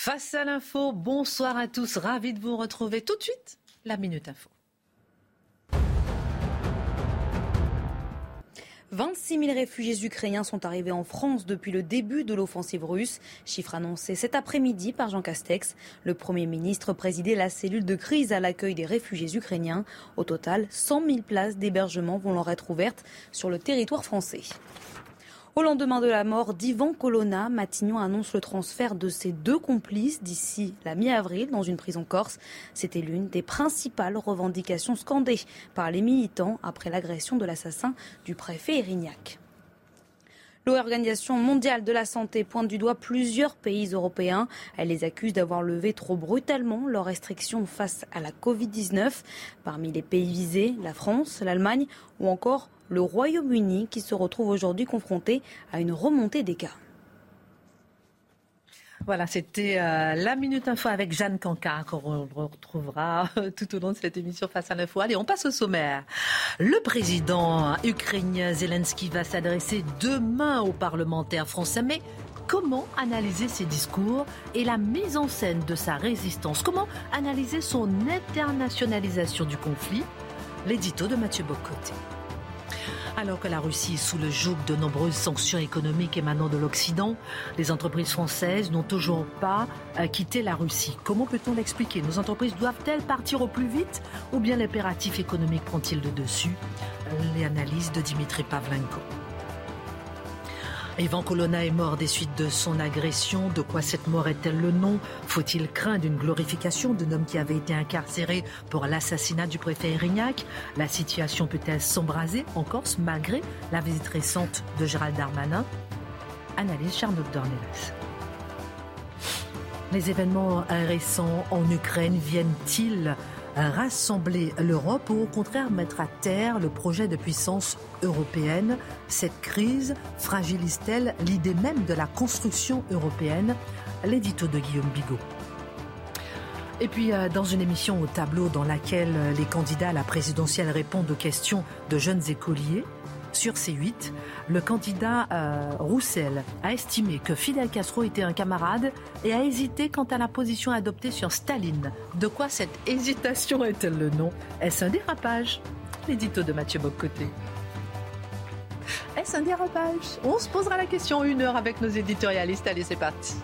Face à l'info, bonsoir à tous. Ravi de vous retrouver tout de suite. La Minute Info. 26 000 réfugiés ukrainiens sont arrivés en France depuis le début de l'offensive russe. Chiffre annoncé cet après-midi par Jean Castex. Le Premier ministre présidait la cellule de crise à l'accueil des réfugiés ukrainiens. Au total, 100 000 places d'hébergement vont leur être ouvertes sur le territoire français. Au lendemain de la mort d'Ivan Colonna, Matignon annonce le transfert de ses deux complices d'ici la mi-avril dans une prison corse. C'était l'une des principales revendications scandées par les militants après l'agression de l'assassin du préfet Erignac. L'Organisation mondiale de la santé pointe du doigt plusieurs pays européens. Elle les accuse d'avoir levé trop brutalement leurs restrictions face à la Covid-19. Parmi les pays visés, la France, l'Allemagne ou encore le Royaume-Uni qui se retrouve aujourd'hui confronté à une remontée des cas. Voilà, c'était euh, la Minute Info avec Jeanne Cancard qu'on retrouvera euh, tout au long de cette émission Face à l'info. Allez, on passe au sommaire. Le président ukrainien Zelensky va s'adresser demain aux parlementaires français, mais comment analyser ses discours et la mise en scène de sa résistance? Comment analyser son internationalisation du conflit? L'édito de Mathieu Bocoté. Alors que la Russie est sous le joug de nombreuses sanctions économiques émanant de l'Occident, les entreprises françaises n'ont toujours pas euh, quitté la Russie. Comment peut-on l'expliquer? Nos entreprises doivent-elles partir au plus vite ou bien l'impératif économique prend-il le dessus? Les analyses de Dimitri Pavlenko. Ivan Colonna est mort des suites de son agression. De quoi cette mort est-elle le nom? Faut-il craindre une glorification d'un homme qui avait été incarcéré pour l'assassinat du préfet Erignac? La situation peut-elle s'embraser en Corse malgré la visite récente de Gérald Darmanin? Analyse Charlotte Dornelas. Les événements récents en Ukraine viennent-ils rassembler l'Europe ou au contraire mettre à terre le projet de puissance européenne Cette crise fragilise-t-elle l'idée même de la construction européenne? L'édito de Guillaume Bigot. Et puis, euh, dans une émission au tableau dans laquelle les candidats à la présidentielle répondent aux questions de jeunes écoliers, sur C8, le candidat euh, Roussel a estimé que Fidel Castro était un camarade et a hésité quant à la position adoptée sur Staline. De quoi cette hésitation est-elle le nom? Est-ce un dérapage? L'édito de Mathieu Bocoté. Est-ce un dérapage? On se posera la question une heure avec nos éditorialistes. Allez, c'est parti.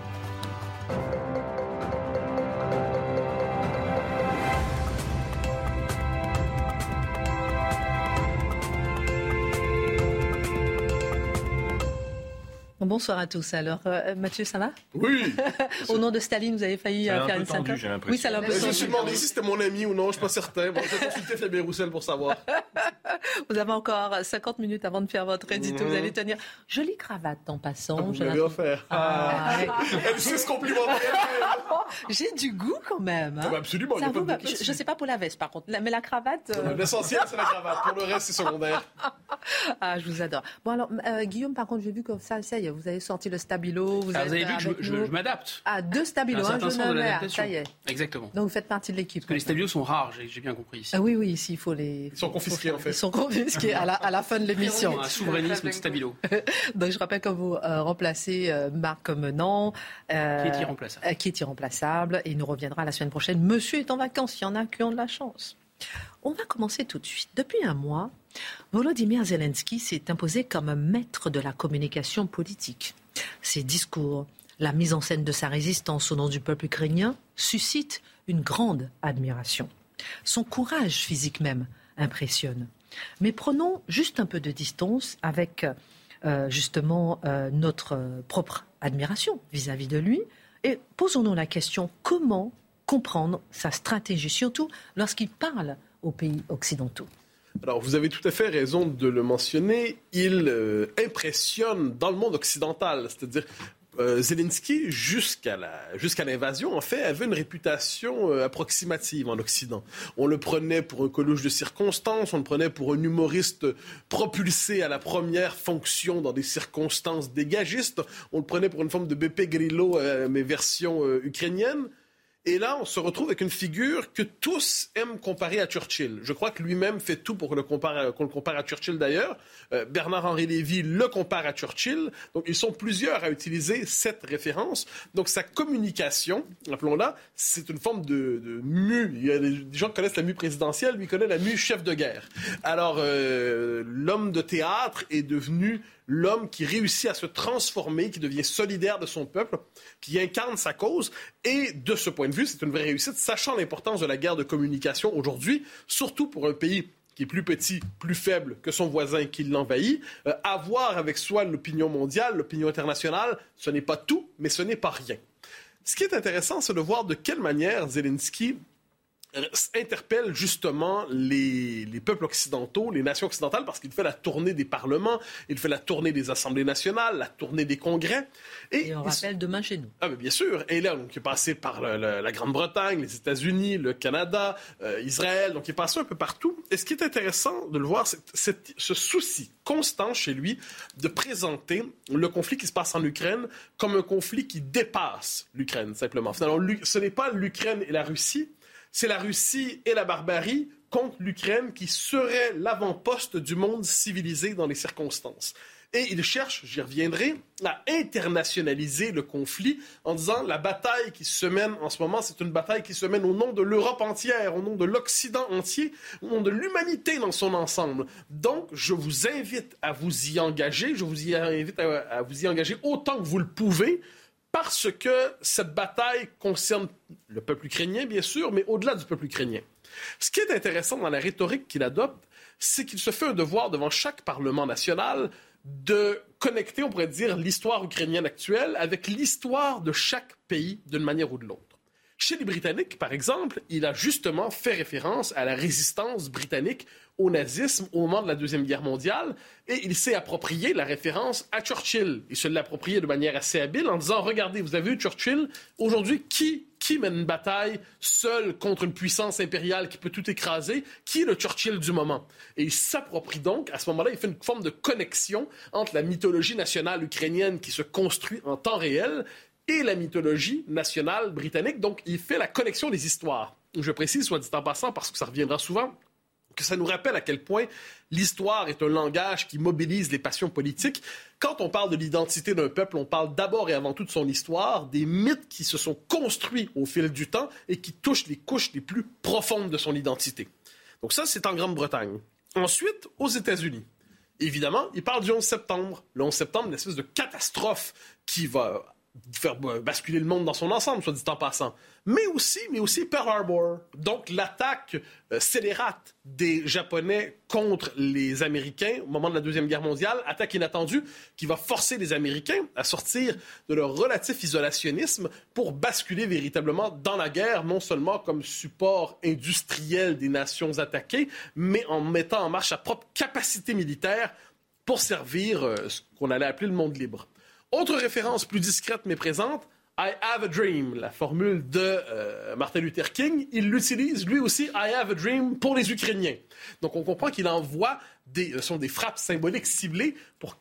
Bonsoir à tous. Alors, euh, Mathieu, ça va? Oui. Au nom de Staline, vous avez failli Ça euh, un faire peu une synthèse j'ai l'impression. Oui, ça l'a un peu Je me suis demandé si c'était mon ami ou non, je suis pas certain. Bon, j'ai consulté Fabien Roussel pour savoir. Vous avez encore 50 minutes avant de faire votre édito. Mhm. Vous allez tenir. Jolie cravate en passant. Vous Je l'avez offert. Ah, Elle sait ce compliment. J'ai du goût quand même. hein. Ah bah absolument, Ça vous je, je sais pas pour la veste par contre, La- mais la cravate. euh, L'essentiel, c'est la cravate. Pour le reste, c'est secondaire. Ah, je vous adore. Bon alors, euh, Guillaume, par contre, j'ai vu que ça, ça y est, vous avez sorti le stabilo. Vous, Ah, vous avez vu que je, m'adapte. Ah, deux stabilos, Un un sens un de. Ça y est. Exactement. Donc vous faites partie de l'équipe. Parce que les stabilos sont rares, j'ai bien compris ici. Ah oui, oui, ici, il faut les. Ils sont confisqués, en fait. Ils sont confisqués à la, à la fin de l'émission. Un souverainisme de stabilo. Donc je rappelle que vous euh, remplacez euh, Marc Menant. euh, Qui est irremplaçable. euh, qui est irremplaçable. Et il nous reviendra la semaine prochaine. Monsieur est en vacances, il y en a qui ont de la chance. On va commencer tout de suite. Depuis un mois, Volodymyr Zelensky s'est imposé comme un maître de la communication politique. Ses discours, la mise en scène de sa résistance au nom du peuple ukrainien suscitent une grande admiration. Son courage physique même impressionne. Mais prenons juste un peu de distance avec euh, justement euh, notre propre admiration vis-à-vis de lui et posons-nous la question comment comprendre sa stratégie, surtout lorsqu'il parle aux pays occidentaux? Alors, vous avez tout à fait raison de le mentionner. Il euh, impressionne dans le monde occidental. C'est-à-dire, euh, Zelensky, jusqu'à l'invasion, en fait, avait une réputation euh, approximative en Occident. On le prenait pour un coluche de circonstances, on le prenait pour un humoriste propulsé à la première fonction dans des circonstances dégagistes, on le prenait pour une forme de BP Grillo, mais version ukrainienne. Et là, on se retrouve avec une figure que tous aiment comparer à Churchill. Je crois que lui-même fait tout pour qu'on le compare à, Churchill d'ailleurs. Euh, Bernard-Henri Lévy le compare à Churchill. Donc, ils sont plusieurs à utiliser cette référence. Donc, sa communication, appelons-la, c'est une forme de, de. Il y a des gens qui connaissent la mue présidentielle, lui connaît la mue chef de guerre. Alors, euh, l'homme de théâtre est devenu l'homme qui réussit à se transformer, qui devient solidaire de son peuple, qui incarne sa cause. Et de ce point de vue, c'est une vraie réussite, sachant l'importance de la guerre de communication aujourd'hui, surtout pour un pays qui est plus petit, plus faible que son voisin qui l'envahit. Euh, avoir avec soi l'opinion mondiale, l'opinion internationale, ce n'est pas tout, mais ce n'est pas rien. Ce qui est intéressant, c'est de voir de quelle manière Zelensky interpelle justement les, peuples occidentaux, les nations occidentales, parce qu'il fait la tournée des parlements, il fait la tournée des assemblées nationales, la tournée des congrès. Et, on rappelle demain chez nous. Ah, mais bien sûr. Et là, donc, il est passé par la Grande-Bretagne, les États-Unis, le Canada, euh, Israël, donc il est passé un peu partout. Et ce qui est intéressant de le voir, c'est ce souci constant chez lui de présenter le conflit qui se passe en Ukraine comme un conflit qui dépasse l'Ukraine, simplement. Finalement, ce n'est pas l'Ukraine et la Russie, c'est la Russie et la barbarie contre l'Ukraine qui serait l'avant-poste du monde civilisé dans les circonstances. Et il cherche, j'y reviendrai, à internationaliser le conflit en disant la bataille qui se mène en ce moment, c'est une bataille qui se mène au nom de l'Europe entière, au nom de l'Occident entier, au nom de l'humanité dans son ensemble. Donc, je vous invite à vous y engager, je vous invite à vous y engager autant que vous le pouvez parce que cette bataille concerne le peuple ukrainien, bien sûr, mais au-delà du peuple ukrainien. Ce qui est intéressant dans la rhétorique qu'il adopte, c'est qu'il se fait un devoir devant chaque Parlement national de connecter, on pourrait dire, l'histoire ukrainienne actuelle avec l'histoire de chaque pays d'une manière ou de l'autre. Chez les Britanniques, par exemple, il a justement fait référence à la résistance britannique au nazisme au moment de la Deuxième Guerre mondiale et il s'est approprié la référence à Churchill. Il se l'a approprié de manière assez habile en disant Regardez, vous avez vu Churchill, aujourd'hui, qui, qui mène une bataille seul contre une puissance impériale qui peut tout écraser? Qui est le Churchill du moment? Et il s'approprie donc, à ce moment-là, il fait une forme de connexion entre la mythologie nationale ukrainienne qui se construit en temps réel et la mythologie nationale britannique. Donc, il fait la connexion des histoires. Je précise, soit dit en passant, parce que ça reviendra souvent, que ça nous rappelle à quel point l'histoire est un langage qui mobilise les passions politiques. Quand on parle de l'identité d'un peuple, on parle d'abord et avant tout de son histoire, des mythes qui se sont construits au fil du temps et qui touchent les couches les plus profondes de son identité. Donc ça, c'est en Grande-Bretagne. Ensuite, aux États-Unis. Évidemment, il parle du 11 septembre. Le 11 septembre, une espèce de catastrophe qui va faire basculer le monde dans son ensemble, soit dit en passant. Mais aussi, mais aussi Pearl Harbor. Donc l'attaque euh, scélérate des Japonais contre les Américains au moment de la Deuxième Guerre mondiale, attaque inattendue qui va forcer les Américains à sortir de leur relatif isolationnisme pour basculer véritablement dans la guerre, non seulement comme support industriel des nations attaquées, mais en mettant en marche sa propre capacité militaire pour servir euh, ce qu'on allait appeler le monde libre. Autre référence plus discrète mais présente, I have a dream, la formule de euh, Martin Luther King, il l'utilise lui aussi, I have a dream, pour les Ukrainiens. Donc on comprend qu'il envoie des, euh, sont des frappes symboliques ciblées pour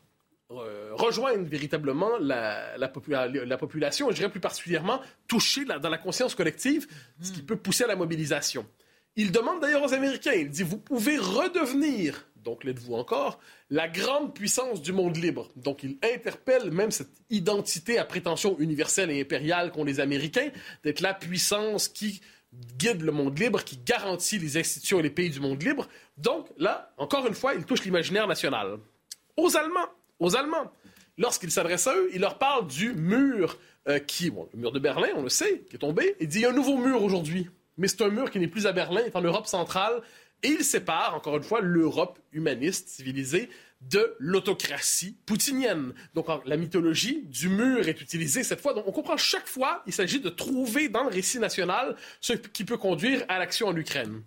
euh, rejoindre véritablement la, la, population, et je dirais plus particulièrement toucher dans la conscience collective, ce qui peut pousser à la mobilisation. Il demande d'ailleurs aux Américains, il dit, vous pouvez redevenir donc l'êtes-vous encore, la grande puissance du monde libre. Donc il interpelle même cette identité à prétention universelle et impériale qu'ont les Américains, d'être la puissance qui guide le monde libre, qui garantit les institutions et les pays du monde libre. Donc là, encore une fois, il touche l'imaginaire national. Aux Allemands, aux Allemands, lorsqu'il s'adresse à eux, il leur parle du mur euh, qui, bon, le mur de Berlin, on le sait, qui est tombé. Il dit il y a un nouveau mur aujourd'hui, mais c'est un mur qui n'est plus à Berlin, est en Europe centrale et il sépare, encore une fois, l'Europe humaniste, civilisée, de l'autocratie poutinienne. Donc la mythologie du mur est utilisée cette fois. Donc on comprend chaque fois, il s'agit de trouver dans le récit national ce qui peut conduire à l'action en Ukraine.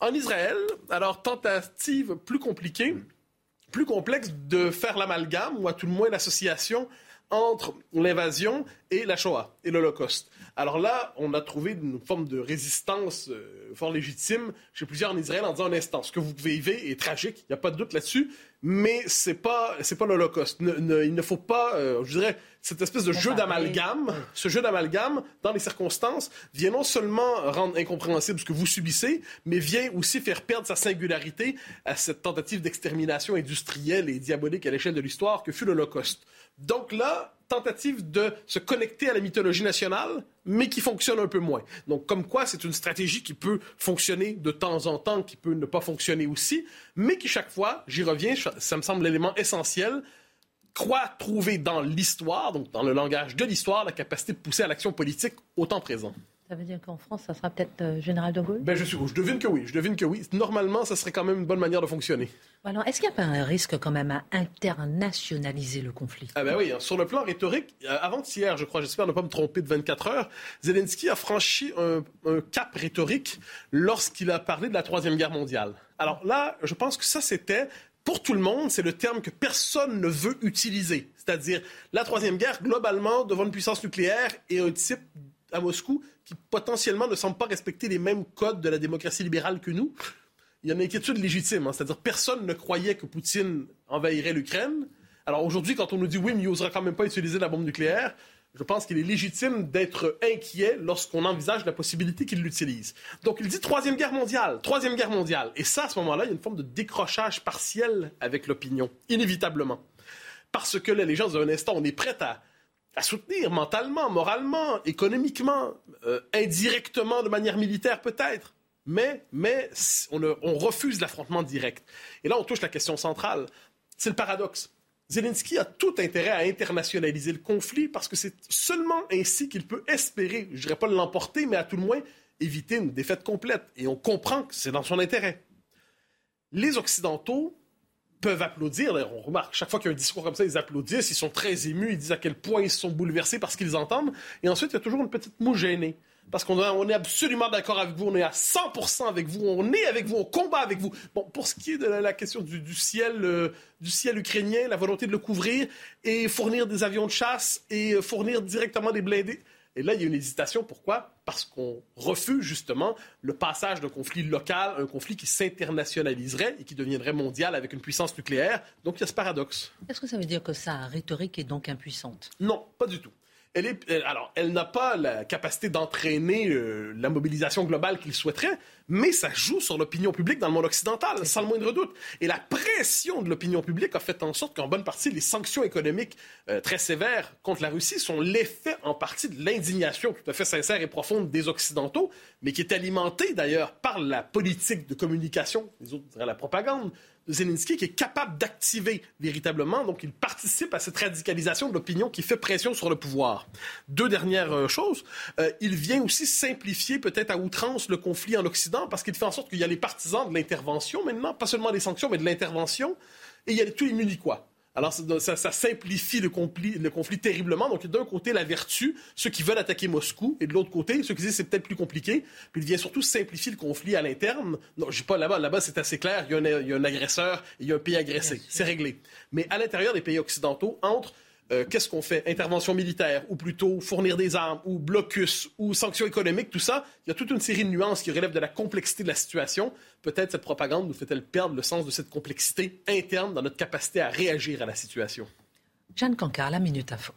En Israël, alors tentative plus compliquée, plus complexe de faire l'amalgame, ou à tout le moins l'association entre l'invasion et la Shoah et l'Holocauste. Alors là, on a trouvé une forme de résistance euh, fort légitime chez plusieurs en Israël en disant un instant, ce que vous vivez est tragique, il n'y a pas de doute là-dessus, mais c'est pas pas l'Holocauste. il ne faut pas, euh, je dirais, cette espèce de jeu d'amalgame, ce jeu d'amalgame dans les circonstances vient non seulement rendre incompréhensible ce que vous subissez, mais vient aussi faire perdre sa singularité à cette tentative d'extermination industrielle et diabolique à l'échelle de l'histoire que fut l'Holocauste. Donc là, tentative de se connecter à la mythologie nationale, mais qui fonctionne un peu moins. Donc, comme quoi, c'est une stratégie qui peut fonctionner de temps en temps, qui peut ne pas fonctionner aussi, mais qui, chaque fois, j'y reviens, ça me semble l'élément essentiel, croit trouver dans l'histoire, donc dans le langage de l'histoire, la capacité de pousser à l'action politique au temps présent. Ça veut dire qu'en France, ça sera peut-être euh, Général de Gaulle? Ben, je, je devine que oui. Je devine que oui. Normalement, ça serait quand même une bonne manière de fonctionner. Alors, est-ce qu'il n'y a pas un risque quand même à internationaliser le conflit? Ah ben oui, hein. sur le plan rhétorique, euh, avant-hier, je crois, j'espère ne pas me tromper de 24 heures, Zelensky a franchi un, un cap rhétorique lorsqu'il a parlé de la Troisième Guerre mondiale. Alors là, je pense que ça, c'était pour tout le monde, c'est le terme que personne ne veut utiliser. C'est-à-dire la Troisième Guerre, globalement, devant une puissance nucléaire et un type à Moscou qui potentiellement ne semble pas respecter les mêmes codes de la démocratie libérale que nous. Il y a une inquiétude légitime, hein. c'est-à-dire personne ne croyait que Poutine envahirait l'Ukraine. Alors aujourd'hui, quand on nous dit oui, mais il n'osera quand même pas utiliser la bombe nucléaire, je pense qu'il est légitime d'être inquiet lorsqu'on envisage la possibilité qu'il l'utilise. Donc il dit troisième guerre mondiale, troisième guerre mondiale. Et ça, à ce moment-là, il y a une forme de décrochage partiel avec l'opinion, inévitablement. Parce que là, les gens, dans un instant, on est prêt à, soutenir mentalement, moralement, économiquement, euh, indirectement, de manière militaire peut-être. Mais, mais on refuse l'affrontement direct. Et là, on touche la question centrale. C'est le paradoxe. Zelensky a tout intérêt à internationaliser le conflit parce que c'est seulement ainsi qu'il peut espérer, je ne dirais pas l'emporter, mais à tout le moins éviter une défaite complète. Et on comprend que c'est dans son intérêt. Les Occidentaux peuvent applaudir. On remarque, chaque fois qu'il y a un discours comme ça, ils applaudissent, ils sont très émus, ils disent à quel point ils sont bouleversés par ce qu'ils entendent. Et ensuite, il y a toujours une petite moue gênée. Parce qu'on on est absolument d'accord avec vous, on est à 100% avec vous, on est avec vous, on combat avec vous. Bon, pour ce qui est de la, question du, ciel, euh, du ciel ukrainien, la volonté de le couvrir et fournir des avions de chasse et euh, fournir directement des blindés, et là, il y a une hésitation. Pourquoi? Parce qu'on refuse justement le passage d'un conflit local à un conflit qui s'internationaliserait et qui deviendrait mondial avec une puissance nucléaire. Donc, il y a ce paradoxe. Est-ce que ça veut dire que sa rhétorique est donc impuissante? Non, pas du tout. Elle alors, elle n'a pas la capacité d'entraîner euh, la mobilisation globale qu'il souhaiterait, mais ça joue sur l'opinion publique dans le monde occidental, sans le moindre doute. Et la pression de l'opinion publique a fait en sorte qu'en bonne partie, les sanctions économiques euh, très sévères contre la Russie sont l'effet en partie de l'indignation tout à fait sincère et profonde des Occidentaux, mais qui est alimentée d'ailleurs par la politique de communication, les autres diraient la propagande, Zelensky qui est capable d'activer véritablement. Donc, il participe à cette radicalisation de l'opinion qui fait pression sur le pouvoir. Deux dernières euh, choses. Euh, il vient aussi simplifier peut-être à outrance le conflit en Occident parce qu'il fait en sorte qu'il y a les partisans de l'intervention maintenant, pas seulement des sanctions, mais de l'intervention. Et il y a tous les muniquois. Alors, ça, simplifie le conflit, terriblement. Donc, d'un côté, la vertu, ceux qui veulent attaquer Moscou, et de l'autre côté, ceux qui disent c'est peut-être plus compliqué. Puis, il vient surtout simplifier le conflit à l'interne. Non, je dis pas là-bas. Là-bas, c'est assez clair. Il y, a un, agresseur et il y a un pays agressé. C'est réglé. Mais à l'intérieur des pays occidentaux, entre euh, qu'est-ce qu'on fait? Intervention militaire, ou plutôt fournir des armes, ou blocus, ou sanctions économiques, tout ça. Il y a toute une série de nuances qui relèvent de la complexité de la situation. Peut-être cette propagande nous fait-elle perdre le sens de cette complexité interne dans notre capacité à réagir à la situation. Jeanne Cancard, la Minute Info.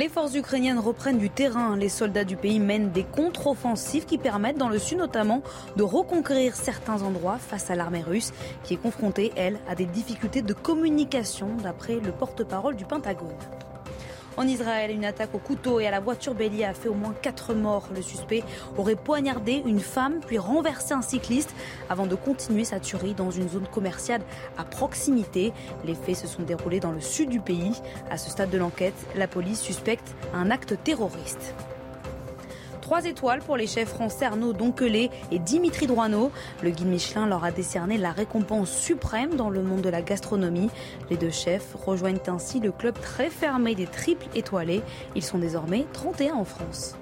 Les forces ukrainiennes reprennent du terrain. Les soldats du pays mènent des contre-offensives qui permettent, dans le sud notamment, de reconquérir certains endroits face à l'armée russe, qui est confrontée, elle, à des difficultés de communication, d'après le porte-parole du Pentagone. En Israël, une attaque au couteau et à la voiture bélier a fait au moins 4 morts. Le suspect aurait poignardé une femme puis renversé un cycliste avant de continuer sa tuerie dans une zone commerciale à proximité. Les faits se sont déroulés dans le sud du pays. À ce stade de l'enquête, la police suspecte un acte terroriste. Trois étoiles pour les chefs français Arnaud Donquelet et Dimitri Droineau. Le guide Michelin leur a décerné la récompense suprême dans le monde de la gastronomie. Les deux chefs rejoignent ainsi le club très fermé des triples étoilés. Ils sont désormais 31 en France.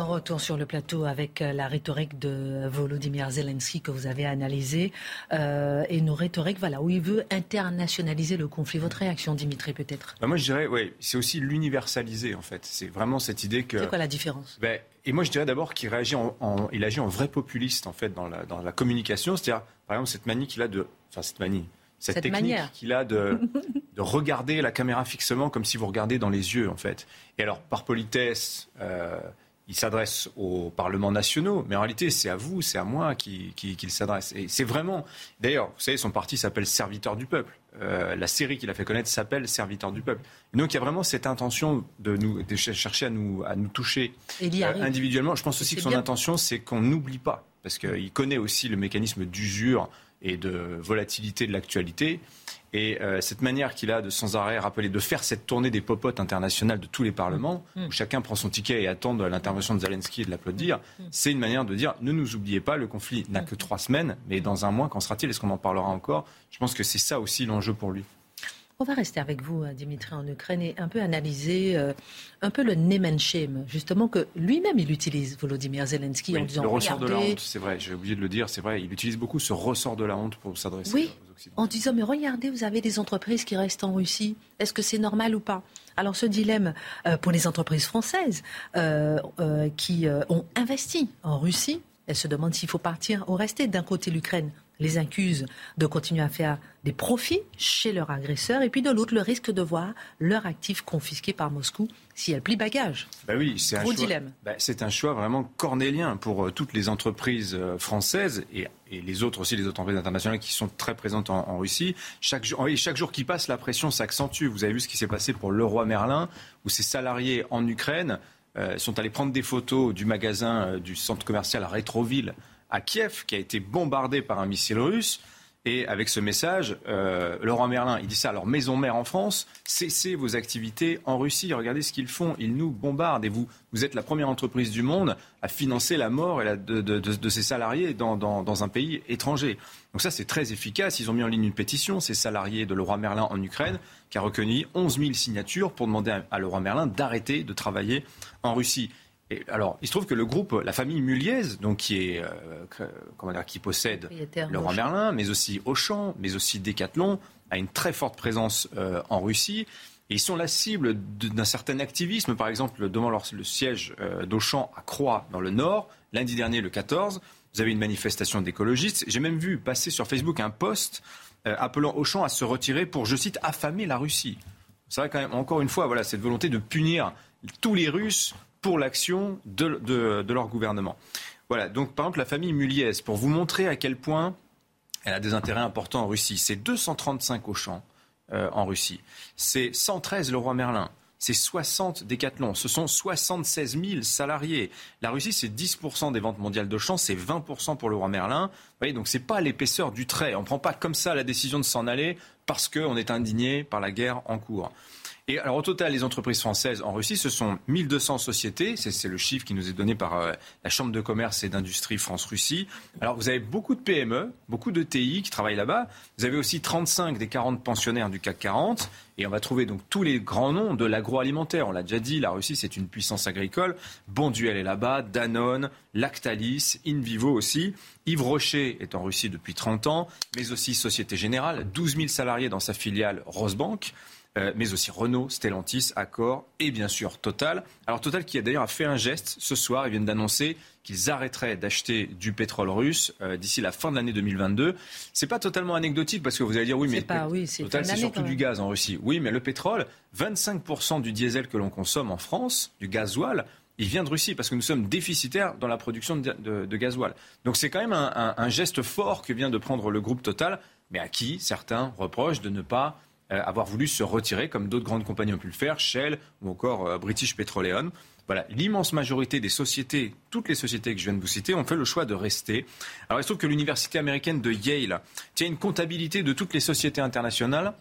Retour sur le plateau avec euh, la rhétorique de Volodymyr Zelensky que vous avez analysée euh, et nos rhétoriques, voilà, où il veut internationaliser le conflit. Votre réaction, Dimitri, peut-être? Bah Moi, je dirais, oui, c'est aussi l'universaliser, en fait. C'est vraiment cette idée que. C'est quoi la différence? Ben, Et moi, je dirais d'abord qu'il réagit en, il agit en vrai populiste, en fait, dans la, dans la communication. C'est-à-dire, par exemple, cette manie qu'il a de. Enfin, cette manie cette, technique qu'il a de, de, regarder la caméra fixement comme si vous regardez dans les yeux, en fait. Et alors, par politesse, euh, il s'adresse aux parlements nationaux, mais en réalité, c'est à vous, c'est à moi qu'il s'adresse. Et c'est vraiment. D'ailleurs, vous savez, son parti s'appelle Serviteur du peuple. Euh, la série qu'il a fait connaître s'appelle Serviteur du peuple. Et donc, il y a vraiment cette intention de, nous, de chercher à nous, à nous toucher euh, individuellement. Je pense aussi que son intention, c'est qu'on n'oublie pas, parce qu'il connaît aussi le mécanisme d'usure et de volatilité de l'actualité. Et euh, cette manière qu'il a de sans arrêt rappeler, de faire cette tournée des popotes internationales de tous les parlements, mm. où chacun prend son ticket et attend l'intervention de Zelensky et de l'applaudir, mm. c'est une manière de dire ne nous oubliez pas, le conflit n'a que trois semaines, mais dans un mois, qu'en sera-t-il? Est-ce qu'on en parlera encore? Je pense que c'est ça aussi l'enjeu pour lui. On va rester avec vous, hein, Dimitri, en Ukraine et un peu analyser euh, un peu le name justement, que lui-même il utilise, Volodymyr Zelensky, en disant Le ressort de la honte, c'est vrai, j'ai oublié de le dire, c'est vrai, il utilise beaucoup ce ressort de la honte pour s'adresser oui, aux Occidentaux. En disant Mais regardez, vous avez des entreprises qui restent en Russie, est-ce que c'est normal ou pas? Alors ce dilemme euh, pour les entreprises françaises euh, qui ont investi en Russie, elles se demandent s'il faut partir ou rester. D'un côté, l'Ukraine les accuse de continuer à faire des profits chez leur agresseur, et puis de l'autre, le risque de voir leur actif confisqué par Moscou si elle plie bagage. Bah oui, c'est un, dilemme. Bah, c'est un choix vraiment cornélien pour euh, toutes les entreprises euh, françaises et, les autres aussi, les autres entreprises internationales qui sont très présentes en, Russie. Chaque jour, chaque jour qui passe, la pression s'accentue. Vous avez vu ce qui s'est passé pour Leroy Merlin, où ses salariés en Ukraine euh, sont allés prendre des photos du magasin du centre commercial à Rétroville à Kiev, qui a été bombardé par un missile russe. Et avec ce message, euh, Laurent Merlin, il dit ça, alors maison mère en France, cessez vos activités en Russie, regardez ce qu'ils font, ils nous bombardent et vous, vous êtes la première entreprise du monde à financer la mort de, ses salariés dans, dans, un pays étranger. Donc ça, c'est très efficace. Ils ont mis en ligne une pétition, ces salariés de Leroy Merlin en Ukraine, qui a recueilli 11 000 signatures pour demander à, à Merlin d'arrêter de travailler en Russie alors, il se trouve que le groupe, la famille Muliez, donc qui est, euh, comment dire, qui possède Leroy Merlin, mais aussi Auchan, mais aussi Decathlon, a une très forte présence euh, en Russie. Et ils sont la cible d'un certain activisme, par exemple, devant le siège euh, d'Auchan à Croix, dans le Nord, lundi dernier, le 14. Vous avez une manifestation d'écologistes. J'ai même vu passer sur Facebook un post appelant Auchan à se retirer pour, je cite, affamer la Russie. C'est vrai quand même, encore une fois, voilà, cette volonté de punir tous les Russes pour l'action de, leur gouvernement. Voilà, donc par exemple la famille Muliez, pour vous montrer à quel point elle a des intérêts importants en Russie, c'est 235 Auchan euh, en Russie, c'est 113 Leroy Merlin, c'est 60 Décathlon, ce sont 76 000 salariés. La Russie, c'est 10% des ventes mondiales d'Auchan, c'est 20% pour Leroy Merlin. Vous voyez, donc c'est pas l'épaisseur du trait. On prend pas comme ça la décision de s'en aller parce qu'on est indigné par la guerre en cours. Et alors au total, les entreprises françaises en Russie, ce sont 1200 sociétés. C'est le chiffre qui nous est donné par euh, la Chambre de commerce et d'industrie France-Russie. Alors vous avez beaucoup de PME, beaucoup de TI qui travaillent là-bas. Vous avez aussi 35 des 40 pensionnaires du CAC 40. Et on va trouver donc tous les grands noms de l'agroalimentaire. On l'a déjà dit, la Russie, c'est une puissance agricole. Bonduel est là-bas, Danone, Lactalis, Invivo aussi. Yves Rocher est en Russie depuis 30 ans, mais aussi Société Générale, 12 000 salariés dans sa filiale Rosebank. Euh, mais aussi Renault, Stellantis, Accor et bien sûr Total. Alors Total qui a d'ailleurs fait un geste ce soir, ils viennent d'annoncer qu'ils arrêteraient d'acheter du pétrole russe euh, d'ici la fin de l'année 2022. C'est pas totalement anecdotique parce que vous allez dire oui, mais Total c'est surtout du gaz en Russie. Oui, mais le pétrole, 25% du diesel que l'on consomme en France, du gasoil, il vient de Russie parce que nous sommes déficitaires dans la production de, gasoil. Donc c'est quand même un, un, geste fort que vient de prendre le groupe Total, mais à qui certains reprochent de ne pas avoir voulu se retirer, comme d'autres grandes compagnies ont pu le faire, Shell ou encore euh, British Petroleum. Voilà, l'immense majorité des sociétés, toutes les sociétés que je viens de vous citer, ont fait le choix de rester. Alors il se trouve que l'université américaine de Yale tient une comptabilité de toutes les sociétés internationales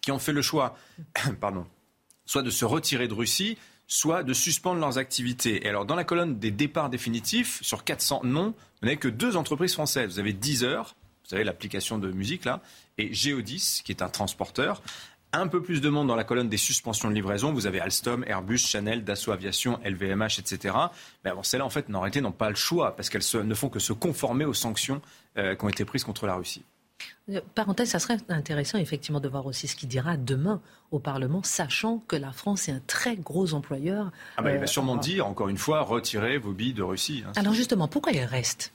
qui ont fait le choix, pardon, soit de se retirer de Russie, soit de suspendre leurs activités. Et alors, dans la colonne des départs définitifs, sur 400 noms, vous n'avez que deux entreprises françaises. Vous avez Deezer, vous savez, l'application de musique là, et Geodis, qui est un transporteur. Un peu plus de monde dans la colonne des suspensions de livraison. Vous avez Alstom, Airbus, Chanel, Dassault Aviation, LVMH, etc. Mais bon, celles-là, en fait, en réalité, n'ont pas le choix parce qu'elles ne font que se conformer aux sanctions euh, qui ont été prises contre la Russie. Euh, parenthèse, ça serait intéressant effectivement de voir aussi ce qu'il dira demain au Parlement, sachant que la France est un très gros employeur. Ah bah, il va sûrement dire, encore une fois, retirez vos billes de Russie. Hein, alors justement, pourquoi il reste?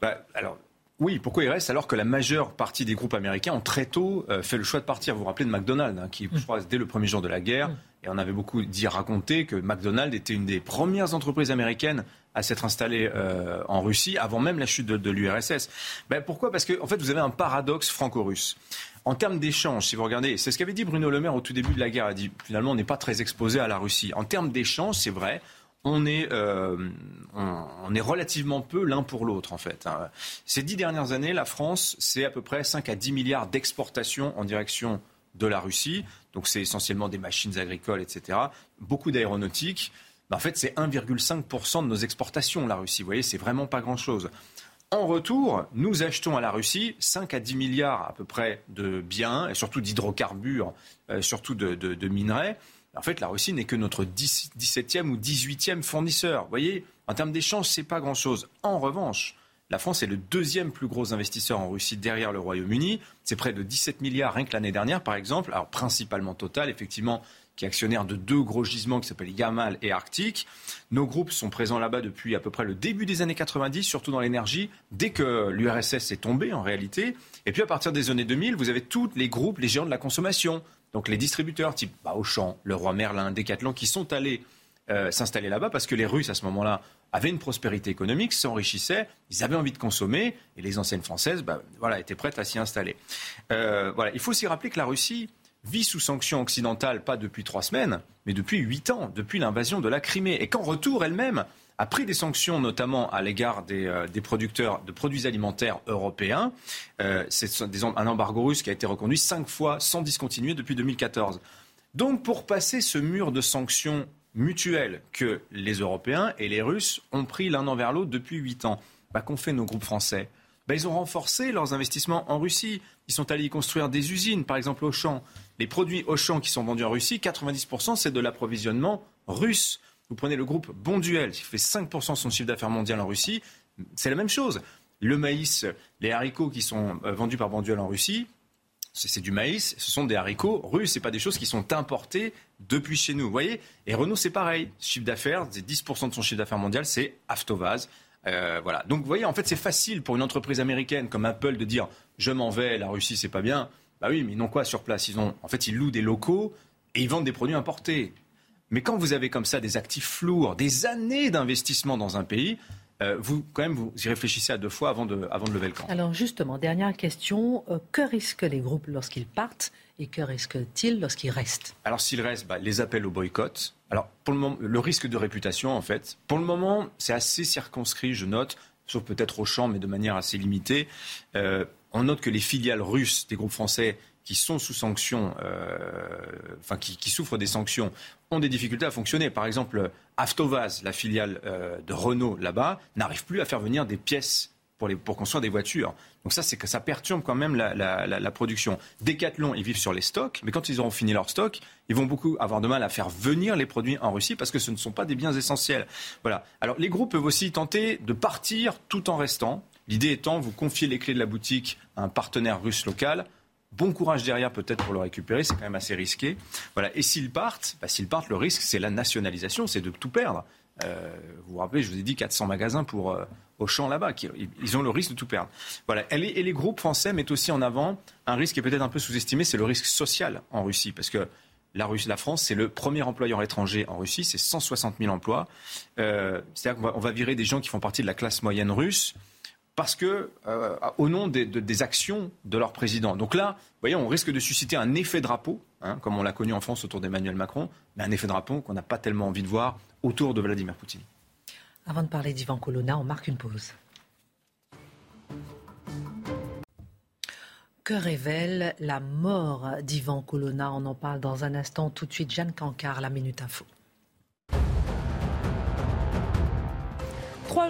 Bah, alors, oui, pourquoi il reste alors que la majeure partie des groupes américains ont très tôt euh, fait le choix de partir? Vous vous rappelez de McDonald's, hein, qui, je crois, dès le premier jour de la guerre, et on avait beaucoup dit raconter que McDonald's était une des premières entreprises américaines à s'être installée euh, en Russie avant même la chute de, l'URSS. Ben, pourquoi? Parce que en fait, vous avez un paradoxe franco-russe. En termes d'échange, si vous regardez, c'est ce qu'avait dit Bruno Le Maire au tout début de la guerre. Il a dit finalement, on n'est pas très exposé à la Russie. En termes d'échange, c'est vrai on est, euh, on, est relativement peu l'un pour l'autre, en fait. Hein. Ces dix dernières années, la France, c'est à peu près 5 à 10 milliards d'exportations en direction de la Russie. Donc, c'est essentiellement des machines agricoles, etc. Beaucoup d'aéronautique. en fait, c'est 1,5% de nos exportations, la Russie. Vous voyez, c'est vraiment pas grand-chose. En retour, nous achetons à la Russie 5 à 10 milliards à peu près de biens, et surtout d'hydrocarbures, euh, surtout de minerais. En fait, la Russie n'est que notre 17e ou 18e fournisseur. Vous voyez, en termes d'échange, c'est pas grand-chose. En revanche, la France est le deuxième plus gros investisseur en Russie derrière le Royaume-Uni. C'est près de 17 milliards rien que l'année dernière, par exemple. Alors, principalement Total, effectivement, qui est actionnaire de deux gros gisements qui s'appellent Yamal et Arctique. Nos groupes sont présents là-bas depuis à peu près le début des années 90, surtout dans l'énergie, dès que l'URSS est tombée en réalité. Et puis à partir des années 2000, vous avez tous les groupes, les géants de la consommation, donc les distributeurs type Auchan, Leroy Merlin, Decathlon, qui sont allés euh, s'installer là-bas parce que les Russes, à ce moment-là, avaient une prospérité économique, s'enrichissaient, ils avaient envie de consommer, et les anciennes françaises bah, voilà, étaient prêtes à s'y installer. Euh, voilà. Il faut aussi rappeler que la Russie vit sous sanctions occidentales, pas depuis trois semaines, mais depuis huit ans, depuis l'invasion de la Crimée, et qu'en retour, elle-même a pris des sanctions, notamment à l'égard des, euh, producteurs de produits alimentaires européens. C'est un embargo russe qui a été reconduit cinq fois sans discontinuer depuis 2014. Donc, pour passer ce mur de sanctions mutuelles que les Européens et les Russes ont pris l'un envers l'autre depuis huit ans, bah, qu'ont fait nos groupes français bah, Ils ont renforcé leurs investissements en Russie. Ils sont allés y construire des usines, par exemple Auchan. Les produits Auchan qui sont vendus en Russie, 90% c'est de l'approvisionnement russe. Vous prenez le groupe Bonduel, qui fait 5% de son chiffre d'affaires mondial en Russie, c'est la même chose. Le maïs, les haricots qui sont euh, vendus par Bonduel en Russie, c'est du maïs, ce sont des haricots russes, c'est pas des choses qui sont importées depuis chez nous. Vous voyez Et Renault, c'est pareil. Chiffre d'affaires, 10% de son chiffre d'affaires mondial, c'est Avtovaz. Euh, voilà. Donc vous voyez, en fait, c'est facile pour une entreprise américaine comme Apple de dire je m'en vais, la Russie, c'est pas bien. Bah oui, mais ils n'ont quoi sur place? Ils ont, en fait, ils louent des locaux et ils vendent des produits importés. Mais quand vous avez comme ça des actifs lourds, des années d'investissement dans un pays, euh, vous, quand même, vous y réfléchissez à deux fois avant de, avant de lever le camp. Alors justement, dernière question, euh, que risquent les groupes lorsqu'ils partent et que risquent-ils lorsqu'ils restent? Alors s'ils restent, bah, les appels au boycott. Alors pour le moment, le risque de réputation, en fait, pour le moment, c'est assez circonscrit, je note, sauf peut-être au champ, mais de manière assez limitée. Euh, on note que les filiales russes des groupes français qui sont sous sanctions, euh, enfin qui, souffrent des sanctions, ont des difficultés à fonctionner. Par exemple, Avtovaz, la filiale euh, de Renault là-bas, n'arrive plus à faire venir des pièces pour, pour construire des voitures. Donc ça, c'est que ça perturbe quand même la, la, production. Decathlon, ils vivent sur les stocks, mais quand ils auront fini leur stock, ils vont beaucoup avoir de mal à faire venir les produits en Russie parce que ce ne sont pas des biens essentiels. Voilà. Alors les groupes peuvent aussi tenter de partir tout en restant. L'idée étant, vous confiez les clés de la boutique à un partenaire russe local Bon courage derrière peut-être pour le récupérer, c'est quand même assez risqué. Voilà. Et s'ils partent, bah, s'ils partent, le risque c'est la nationalisation, c'est de tout perdre. Euh, vous vous rappelez, je vous ai dit 400 magasins pour euh, Auchan là-bas, ils ont le risque de tout perdre. Voilà. Et les, groupes français mettent aussi en avant un risque qui est peut-être un peu sous-estimé, c'est le risque social en Russie, parce que la, France, c'est le premier employeur étranger en Russie, c'est 160 000 emplois. Euh, c'est-à-dire qu'on va, virer des gens qui font partie de la classe moyenne russe parce que, euh, au nom des, actions de leur président. Donc là, voyez, on risque de susciter un effet drapeau, hein, comme on l'a connu en France autour d'Emmanuel Macron, mais un effet drapeau qu'on n'a pas tellement envie de voir autour de Vladimir Poutine. Avant de parler d'Ivan Colonna, on marque une pause. Que révèle la mort d'Ivan Colonna? On en parle dans un instant. Tout de suite, Jeanne Cancard, la Minute Info.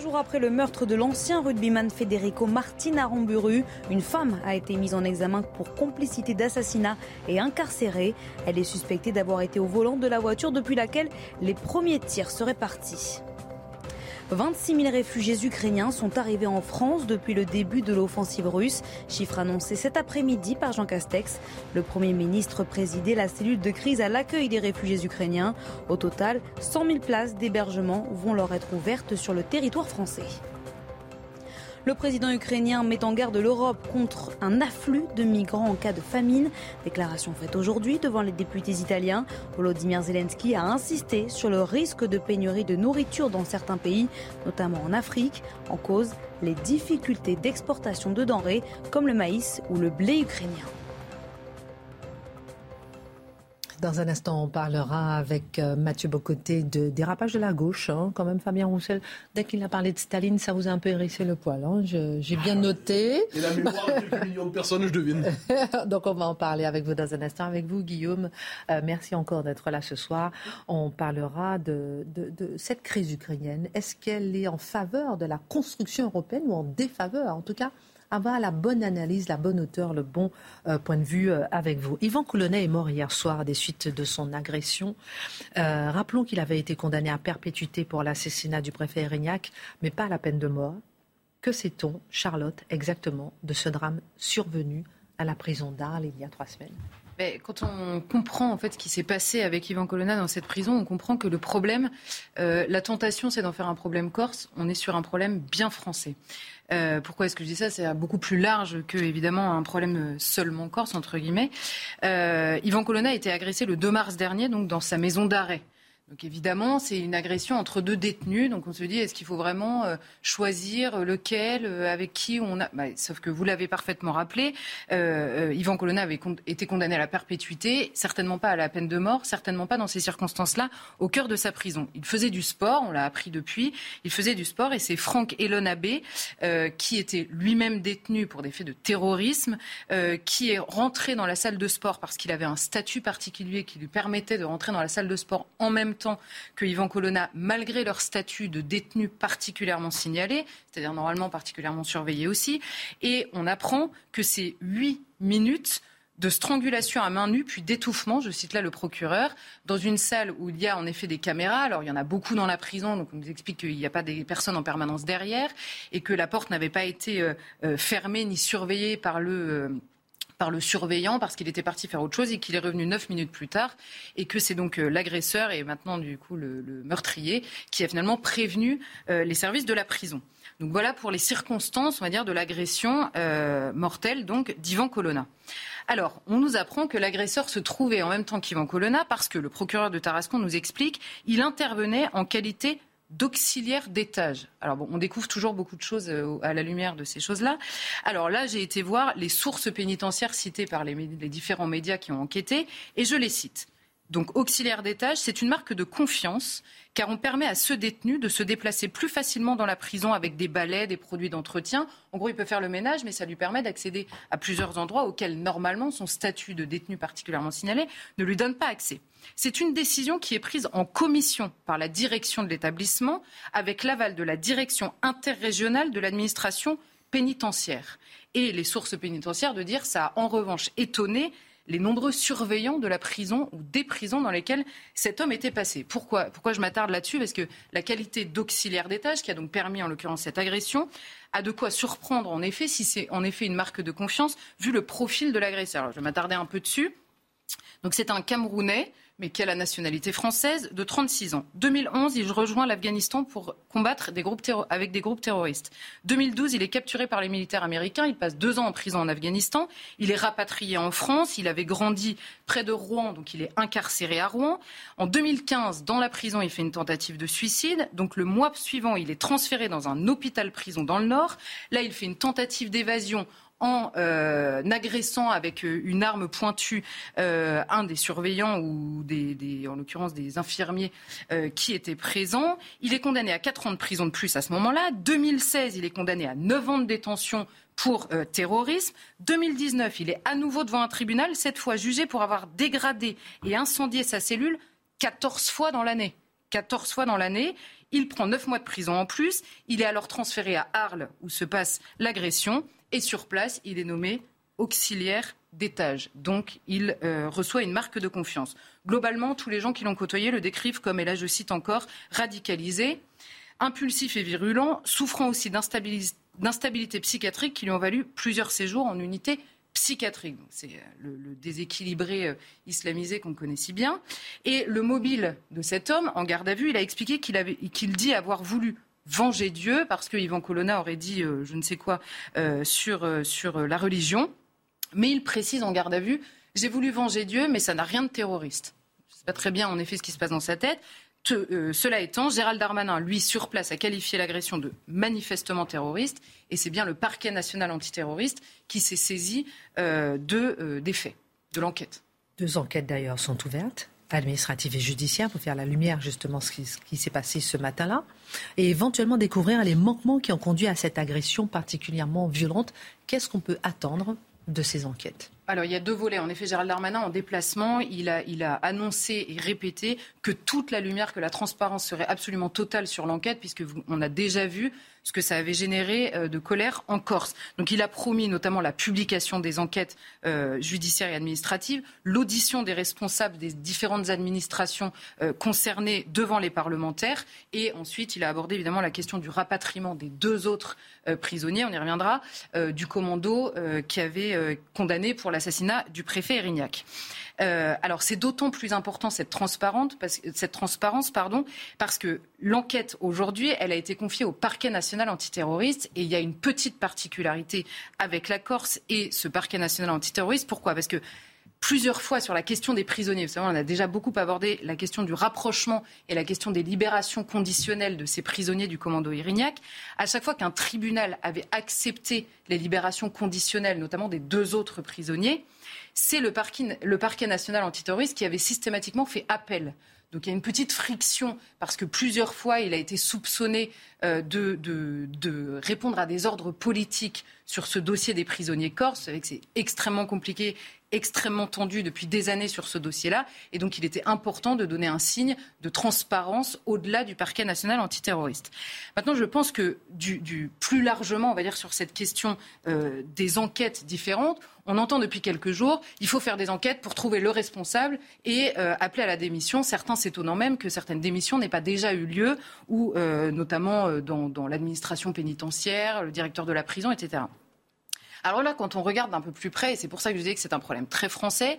Jours après le meurtre de l'ancien rugbyman Federico Martin Aramburu, une femme a été mise en examen pour complicité d'assassinat et incarcérée. Elle est suspectée d'avoir été au volant de la voiture depuis laquelle les premiers tirs seraient partis. 26 000 réfugiés ukrainiens sont arrivés en France depuis le début de l'offensive russe, chiffre annoncé cet après-midi par Jean Castex. Le Premier ministre présidait la cellule de crise à l'accueil des réfugiés ukrainiens. Au total, 100 000 places d'hébergement vont leur être ouvertes sur le territoire français. Le président ukrainien met en garde l'Europe contre un afflux de migrants en cas de famine. Déclaration faite aujourd'hui devant les députés italiens. Volodymyr Zelensky a insisté sur le risque de pénurie de nourriture dans certains pays, notamment en Afrique, en cause les difficultés d'exportation de denrées comme le maïs ou le blé ukrainien. Dans un instant, on parlera avec euh, Mathieu Bocoté de dérapage de la gauche. Hein. Quand même, Fabien Roussel, dès qu'il a parlé de Staline, ça vous a un peu hérissé le poil. Hein. J'ai bien noté. Et la mémoire de millions de personnes, je devine. Donc, on va en parler avec vous dans un instant. Avec vous, Guillaume, euh, merci encore d'être là ce soir. On parlera de, de, de cette crise ukrainienne. Est-ce qu'elle est en faveur de la construction européenne ou en défaveur? En tout cas, avoir la bonne analyse, la bonne hauteur, le bon euh, point de vue euh, avec vous. Yvan Coulonnet est mort hier soir des suites de son agression. Euh, rappelons qu'il avait été condamné à perpétuité pour l'assassinat du préfet Erignac, mais pas à la peine de mort. Que sait-on, Charlotte, exactement de ce drame survenu à la prison d'Arles il y a trois semaines? Quand on comprend en fait ce qui s'est passé avec Yvan Colonna dans cette prison, on comprend que le problème, la tentation, c'est d'en faire un problème corse. On est sur un problème bien français. Euh, pourquoi est-ce que je dis ça? C'est beaucoup plus large que, évidemment, un problème seulement corse, entre guillemets. Euh, Yvan Colonna a été agressé le 2 mars dernier, donc dans sa maison d'arrêt. Donc évidemment, c'est une agression entre deux détenus. Donc on se dit, est-ce qu'il faut vraiment euh, choisir lequel, euh, avec qui on a bah, Sauf que vous l'avez parfaitement rappelé, euh, Yvan Colonna avait été condamné à la perpétuité, certainement pas à la peine de mort, certainement pas dans ces circonstances-là, au cœur de sa prison. Il faisait du sport, on l'a appris depuis, il faisait du sport et c'est Franck Elonabé, qui était lui-même détenu pour des faits de terrorisme, qui est rentré dans la salle de sport parce qu'il avait un statut particulier qui lui permettait de rentrer dans la salle de sport en même temps que Yvan Colonna, malgré leur statut de détenu particulièrement signalé, c'est-à-dire normalement particulièrement surveillé aussi, et on apprend que ces huit minutes de strangulation à main nue, puis d'étouffement, je cite là le procureur, dans une salle où il y a en effet des caméras. Alors il y en a beaucoup dans la prison, donc on nous explique qu'il n'y a pas des personnes en permanence derrière et que la porte n'avait pas été euh, euh, fermée ni surveillée par le... Par le surveillant parce qu'il était parti faire autre chose et qu'il est revenu neuf minutes plus tard et que c'est donc euh, l'agresseur et maintenant du coup le, meurtrier qui a finalement prévenu euh, les services de la prison. Donc voilà pour les circonstances, on va dire, de l'agression euh, mortelle donc d'Ivan Colonna. Alors, on nous apprend que l'agresseur se trouvait en même temps qu'Ivan Colonna parce que le procureur de Tarascon nous explique il intervenait en qualité d'auxiliaire d'étage. Alors bon, on découvre toujours beaucoup de choses euh, à la lumière de ces choses-là. Alors là, j'ai été voir les sources pénitentiaires citées par les, les différents médias qui ont enquêté, et je les cite. Donc auxiliaire d'étage, c'est une marque de confiance car on permet à ce détenu de se déplacer plus facilement dans la prison avec des balais, des produits d'entretien. En gros, il peut faire le ménage, mais ça lui permet d'accéder à plusieurs endroits auxquels normalement son statut de détenu particulièrement signalé ne lui donne pas accès. C'est une décision qui est prise en commission par la direction de l'établissement avec l'aval de la direction interrégionale de l'administration pénitentiaire. Et les sources pénitentiaires de dire ça a en revanche étonné les nombreux surveillants de la prison ou des prisons dans lesquelles cet homme était passé. Pourquoi, Pourquoi je m'attarde là-dessus? Parce que la qualité d'auxiliaire d'étage, qui a donc permis en l'occurrence cette agression, a de quoi surprendre en effet si c'est en effet une marque de confiance vu le profil de l'agresseur. Je vais m'attarder un peu dessus. Donc c'est un Camerounais mais qui a la nationalité française, de 36 ans. 2011, il rejoint l'Afghanistan pour combattre avec des groupes terroristes. 2012, il est capturé par les militaires américains. Il passe deux ans en prison en Afghanistan. Il est rapatrié en France. Il avait grandi près de Rouen, donc il est incarcéré à Rouen. En 2015, dans la prison, il fait une tentative de suicide. Donc le mois suivant, il est transféré dans un hôpital-prison dans le Nord. Là, il fait une tentative d'évasion en euh, agressant avec euh, une arme pointue euh, un des surveillants ou des, en l'occurrence des infirmiers qui étaient présents. Il est condamné à 4 ans de prison de plus à ce moment-là. 2016, il est condamné à 9 ans de détention pour terrorisme. 2019, il est à nouveau devant un tribunal, cette fois jugé pour avoir dégradé et incendié sa cellule 14 fois dans l'année. 14 fois dans l'année. Il prend 9 mois de prison en plus. Il est alors transféré à Arles, où se passe l'agression. Et sur place, il est nommé auxiliaire d'étage. Donc, il euh, reçoit une marque de confiance. Globalement, tous les gens qui l'ont côtoyé le décrivent comme, et là je cite encore, radicalisé, impulsif et virulent, souffrant aussi d'instabilité psychiatrique qui lui ont valu plusieurs séjours en unité psychiatrique. C'est euh, le, déséquilibré euh, islamisé qu'on connaît si bien. Et le mobile de cet homme, en garde à vue, il a expliqué qu'il dit avoir voulu venger Dieu parce que Ivan Colonna aurait dit euh, je ne sais quoi sur, sur la religion. Mais il précise en garde à vue j'ai voulu venger Dieu, mais ça n'a rien de terroriste. Je ne sais pas très bien en effet ce qui se passe dans sa tête. Euh, cela étant, Gérald Darmanin, lui, sur place, a qualifié l'agression de manifestement terroriste, et c'est bien le parquet national antiterroriste qui s'est saisi euh, de, euh, des faits, de l'enquête. Deux enquêtes d'ailleurs sont ouvertes, administratives et judiciaires, pour faire la lumière justement ce qui, ce qui s'est passé ce matin-là, et éventuellement découvrir les manquements qui ont conduit à cette agression particulièrement violente. Qu'est-ce qu'on peut attendre de ces enquêtes? Alors, il y a deux volets. En effet, Gérald Darmanin, en déplacement, il a, il a annoncé et répété que toute la lumière, que la transparence serait absolument totale sur l'enquête, puisque on a déjà vu ce que ça avait généré euh, de colère en Corse. Donc il a promis notamment la publication des enquêtes euh, judiciaires et administratives, l'audition des responsables des différentes administrations euh, concernées devant les parlementaires, et ensuite il a abordé évidemment la question du rapatriement des deux autres prisonniers, on y reviendra, du commando qui avait condamné pour l'assassinat du préfet Erignac. Euh, alors c'est d'autant plus important cette transparence, parce, que l'enquête aujourd'hui, elle a été confiée au parquet national antiterroriste et il y a une petite particularité avec la Corse et ce parquet national antiterroriste. Pourquoi? Parce que plusieurs fois sur la question des prisonniers. Vous savez, on a déjà beaucoup abordé la question du rapprochement et la question des libérations conditionnelles de ces prisonniers du commando Irignac. À chaque fois qu'un tribunal avait accepté les libérations conditionnelles, notamment des deux autres prisonniers, c'est le, parquet national antiterroriste qui avait systématiquement fait appel. Donc il y a une petite friction parce que plusieurs fois il a été soupçonné euh, de, répondre à des ordres politiques sur ce dossier des prisonniers corses. C'est extrêmement compliqué extrêmement tendu depuis des années sur ce dossier-là. Et donc, il était important de donner un signe de transparence au-delà du parquet national antiterroriste. Maintenant, je pense que plus largement, on va dire, sur cette question euh, des enquêtes différentes, on entend depuis quelques jours, il faut faire des enquêtes pour trouver le responsable et euh, appeler à la démission. Certains s'étonnant même que certaines démissions n'aient pas déjà eu lieu, ou notamment dans, dans l'administration pénitentiaire, le directeur de la prison, etc. Alors là, quand on regarde d'un peu plus près, et c'est pour ça que je disais que c'est un problème très français,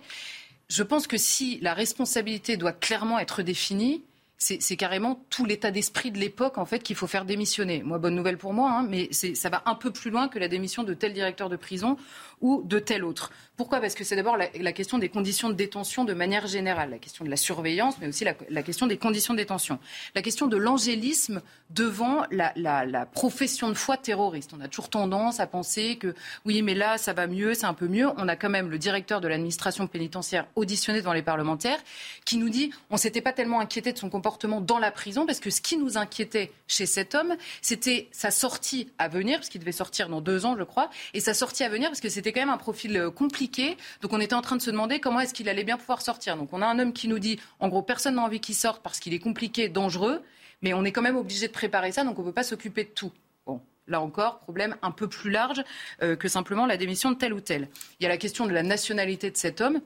je pense que si la responsabilité doit clairement être définie, c'est carrément tout l'état d'esprit de l'époque en fait qu'il faut faire démissionner. Moi, bonne nouvelle pour moi, hein, mais ça va un peu plus loin que la démission de tel directeur de prison ou de tel autre. Pourquoi? Parce que c'est d'abord la, question des conditions de détention de manière générale, la question de la surveillance, mais aussi la, question des conditions de détention, la question de l'angélisme devant la, profession de foi terroriste. On a toujours tendance à penser que oui, mais là, ça va mieux, c'est un peu mieux. On a quand même le directeur de l'administration pénitentiaire auditionné devant les parlementaires qui nous dit on s'était pas tellement inquiété de son comportement dans la prison parce que ce qui nous inquiétait chez cet homme, c'était sa sortie à venir, parce qu'il devait sortir dans deux ans, je crois, et sa sortie à venir parce que c'était quand même un profil euh, compliqué. Donc on était en train de se demander comment est-ce qu'il allait bien pouvoir sortir. Donc on a un homme qui nous dit, en gros, personne n'a envie qu'il sorte parce qu'il est compliqué, dangereux, mais on est quand même obligé de préparer ça, donc on ne peut pas s'occuper de tout. Bon, Là encore, problème un peu plus large euh, que simplement la démission de tel ou tel. Il y a la question de la nationalité de cet homme.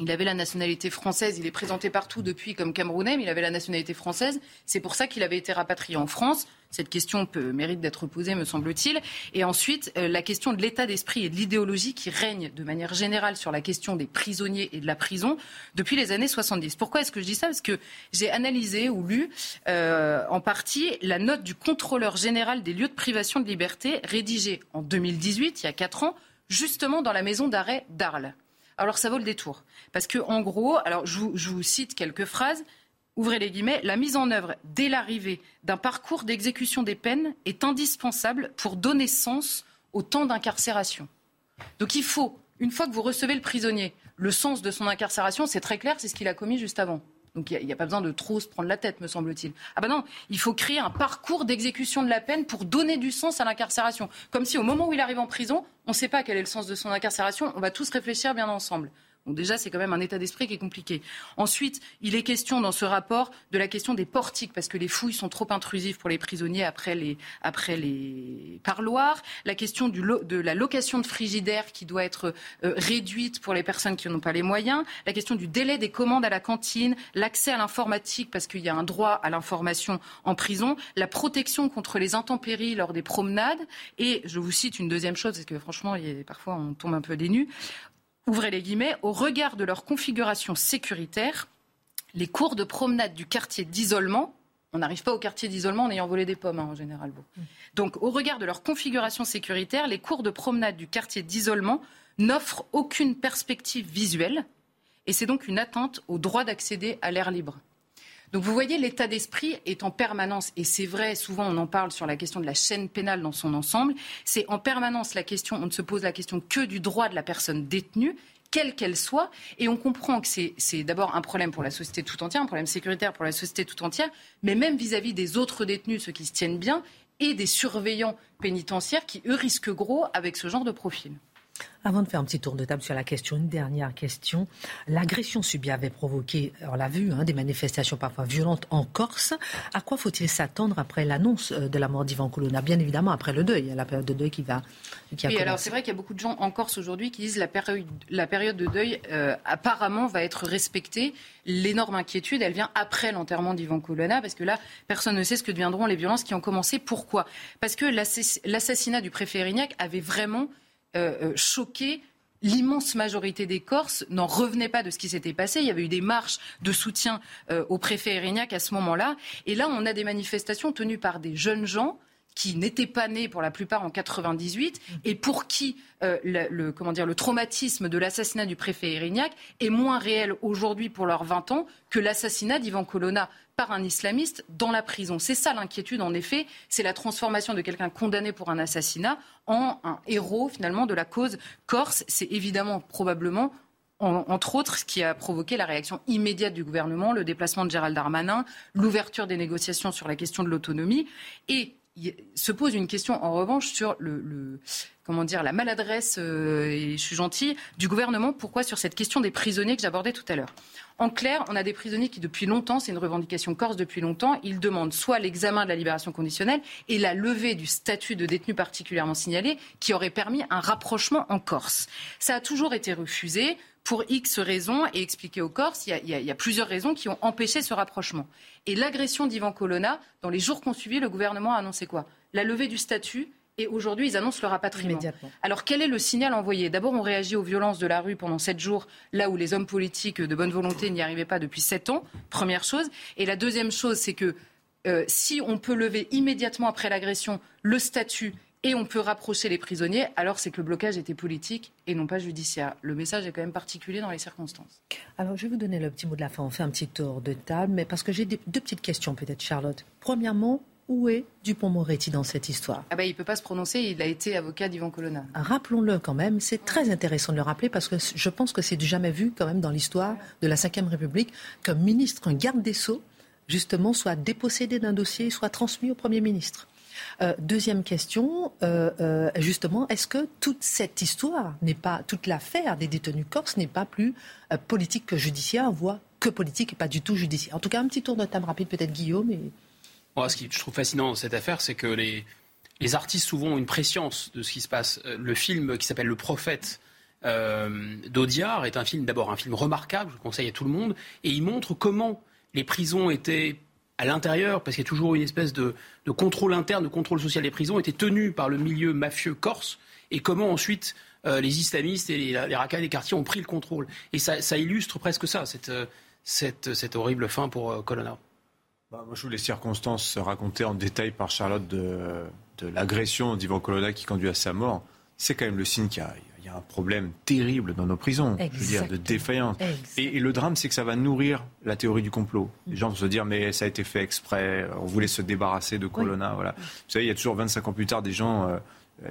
Il avait la nationalité française, il est présenté partout depuis comme camerounais, mais il avait la nationalité française. C'est pour ça qu'il avait été rapatrié en France. Cette question peut, mérite d'être posée, me semble-t-il. Et ensuite, euh, la question de l'état d'esprit et de l'idéologie qui règne de manière générale sur la question des prisonniers et de la prison depuis les années 70. Pourquoi est-ce que je dis ça? Parce que j'ai analysé ou lu euh, en partie la note du contrôleur général des lieux de privation de liberté rédigée en 2018, il y a quatre ans, justement dans la maison d'arrêt d'Arles. Alors ça vaut le détour. Parce que en gros, alors je vous, cite quelques phrases. Ouvrez les guillemets, la mise en œuvre dès l'arrivée d'un parcours d'exécution des peines est indispensable pour donner sens au temps d'incarcération. Donc il faut, une fois que vous recevez le prisonnier, le sens de son incarcération, c'est très clair, c'est ce qu'il a commis juste avant. Donc il n'y a, pas besoin de trop se prendre la tête, me semble-t-il. Ah ben non, il faut créer un parcours d'exécution de la peine pour donner du sens à l'incarcération. Comme si au moment où il arrive en prison, on ne sait pas quel est le sens de son incarcération, on va tous réfléchir bien ensemble. Donc déjà, c'est quand même un état d'esprit qui est compliqué. Ensuite, il est question dans ce rapport de la question des portiques, parce que les fouilles sont trop intrusives pour les prisonniers après les, parloirs. La question de la location de frigidaire qui doit être euh, réduite pour les personnes qui n'ont pas les moyens. La question du délai des commandes à la cantine, l'accès à l'informatique, parce qu'il y a un droit à l'information en prison, la protection contre les intempéries lors des promenades. Et je vous cite une deuxième chose, parce que franchement, parfois on tombe un peu des ouvrez les guillemets, au regard de leur configuration sécuritaire, les cours de promenade du quartier d'isolement, on n'arrive pas au quartier d'isolement en ayant volé des pommes hein, en général. Mm. Donc au regard de leur configuration sécuritaire, les cours de promenade du quartier d'isolement n'offrent aucune perspective visuelle et c'est donc une atteinte au droit d'accéder à l'air libre. Donc vous voyez, l'état d'esprit est en permanence, et c'est vrai, souvent on en parle sur la question de la chaîne pénale dans son ensemble, c'est en permanence la question, on ne se pose la question que du droit de la personne détenue, quelle qu'elle soit, et on comprend que c'est d'abord un problème pour la société tout entière, un problème sécuritaire pour la société tout entière, mais même vis-à-vis -vis des autres détenus, ceux qui se tiennent bien, et des surveillants pénitentiaires qui, eux, risquent gros avec ce genre de profil. Avant de faire un petit tour de table sur la question, une dernière question. L'agression subie avait provoqué, on l'a vu, hein, des manifestations parfois violentes en Corse. À quoi faut-il s'attendre après l'annonce euh, de la mort d'Ivan Colonna? Bien évidemment, après le deuil, la période de deuil qui va. Qui a oui, alors c'est vrai qu'il y a beaucoup de gens en Corse aujourd'hui qui disent la période, la période de deuil euh, apparemment va être respectée. L'énorme inquiétude, elle vient après l'enterrement d'Ivan Colonna, parce que là, personne ne sait ce que deviendront les violences qui ont commencé. Pourquoi? Parce que l'assassinat du préfet Erignac avait vraiment euh, euh, choqué l'immense majorité des Corses n'en revenait pas de ce qui s'était passé. Il y avait eu des marches de soutien euh, au préfet Erignac à ce moment-là. Et là, on a des manifestations tenues par des jeunes gens qui n'étaient pas nés pour la plupart en 98 et pour qui euh, le, comment dire, le traumatisme de l'assassinat du préfet Erignac est moins réel aujourd'hui pour leurs 20 ans que l'assassinat d'Ivan Colonna par un islamiste dans la prison. C'est ça l'inquiétude, en effet, c'est la transformation de quelqu'un condamné pour un assassinat en un héros finalement de la cause corse. C'est évidemment probablement entre autres, ce qui a provoqué la réaction immédiate du gouvernement, le déplacement de Gérald Darmanin, l'ouverture des négociations sur la question de l'autonomie et se pose une question en revanche sur le, comment dire la maladresse euh, et je suis gentil du gouvernement. Pourquoi sur cette question des prisonniers que j'abordais tout à l'heure? En clair, on a des prisonniers qui depuis longtemps, c'est une revendication corse depuis longtemps, ils demandent soit l'examen de la libération conditionnelle et la levée du statut de détenu particulièrement signalé qui aurait permis un rapprochement en Corse. Ça a toujours été refusé pour X raisons et expliqué aux Corses, il y, a, il y a plusieurs raisons qui ont empêché ce rapprochement. Et l'agression d'Ivan Colonna, dans les jours qu'on suivi, le gouvernement a annoncé quoi? La levée du statut et aujourd'hui, ils annoncent le rapatriement. Alors, quel est le signal envoyé? D'abord, on réagit aux violences de la rue pendant sept jours, là où les hommes politiques de bonne volonté n'y arrivaient pas depuis sept ans, première chose. Et la deuxième chose, c'est que euh, si on peut lever immédiatement après l'agression le statut et on peut rapprocher les prisonniers, alors c'est que le blocage était politique et non pas judiciaire. Le message est quand même particulier dans les circonstances. Alors je vais vous donner le petit mot de la fin, on fait un petit tour de table, mais parce que j'ai deux petites questions peut-être Charlotte. Premièrement, où est Dupont-Moretti dans cette histoire? Ah bah, Il ne peut pas se prononcer, il a été avocat d'Yvan Colonna. Rappelons-le quand même, c'est très intéressant de le rappeler parce que je pense que c'est du jamais vu quand même dans l'histoire de la Ve République qu'un ministre, un garde des Sceaux, justement, soit dépossédé d'un dossier, soit transmis au Premier ministre. Euh, deuxième question, euh, euh, justement, est-ce que toute cette histoire n'est pas, toute l'affaire des détenus corses n'est pas plus politique que judiciaire, voire que politique et pas du tout judiciaire? En tout cas, un petit tour de table rapide, peut-être Guillaume. Et... Ce que je trouve fascinant dans cette affaire, c'est que les, les artistes souvent ont une préscience de ce qui se passe. Le film qui s'appelle Le Prophète d'Audiard est un film, d'abord un film remarquable, je le conseille à tout le monde, et il montre comment les prisons étaient à l'intérieur, parce qu'il y a toujours une espèce de, contrôle interne, de contrôle social des prisons, était tenu par le milieu mafieux corse, et comment ensuite euh, les islamistes et les, les des quartiers ont pris le contrôle. Et ça, illustre presque ça, cette, euh, cette, horrible fin pour euh, Colonna. Bah, moi, je trouve les circonstances racontées en détail par Charlotte de, l'agression d'Ivan Colonna qui conduit à sa mort, c'est quand même le signe qu'il y y a un problème terrible dans nos prisons, je veux dire, de défaillance. Et, le drame, c'est que ça va nourrir la théorie du complot. Les gens vont se dire, mais ça a été fait exprès, on voulait se débarrasser de Colonna. Voilà. Vous savez, il y a toujours 25 ans plus tard des gens... Euh,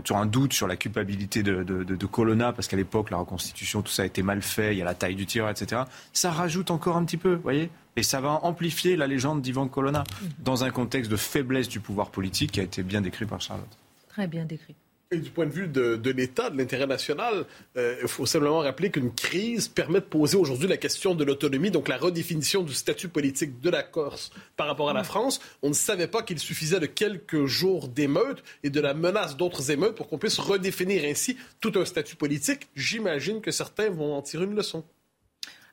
toujours un doute sur la culpabilité de, de, Colonna, parce qu'à l'époque, la reconstitution, tout ça a été mal fait, il y a la taille du tireur, etc. Ça rajoute encore un petit peu, vous voyez Et ça va amplifier la légende d'Ivan Colonna, dans un contexte de faiblesse du pouvoir politique qui a été bien décrit par Charlotte. Très bien décrit. Et du point de vue de, l'État, de l'intérêt national, euh, il faut simplement rappeler qu'une crise permet de poser aujourd'hui la question de l'autonomie, donc la redéfinition du statut politique de la Corse par rapport à la France. On ne savait pas qu'il suffisait de quelques jours d'émeutes et de la menace d'autres émeutes pour qu'on puisse redéfinir ainsi tout un statut politique. J'imagine que certains vont en tirer une leçon.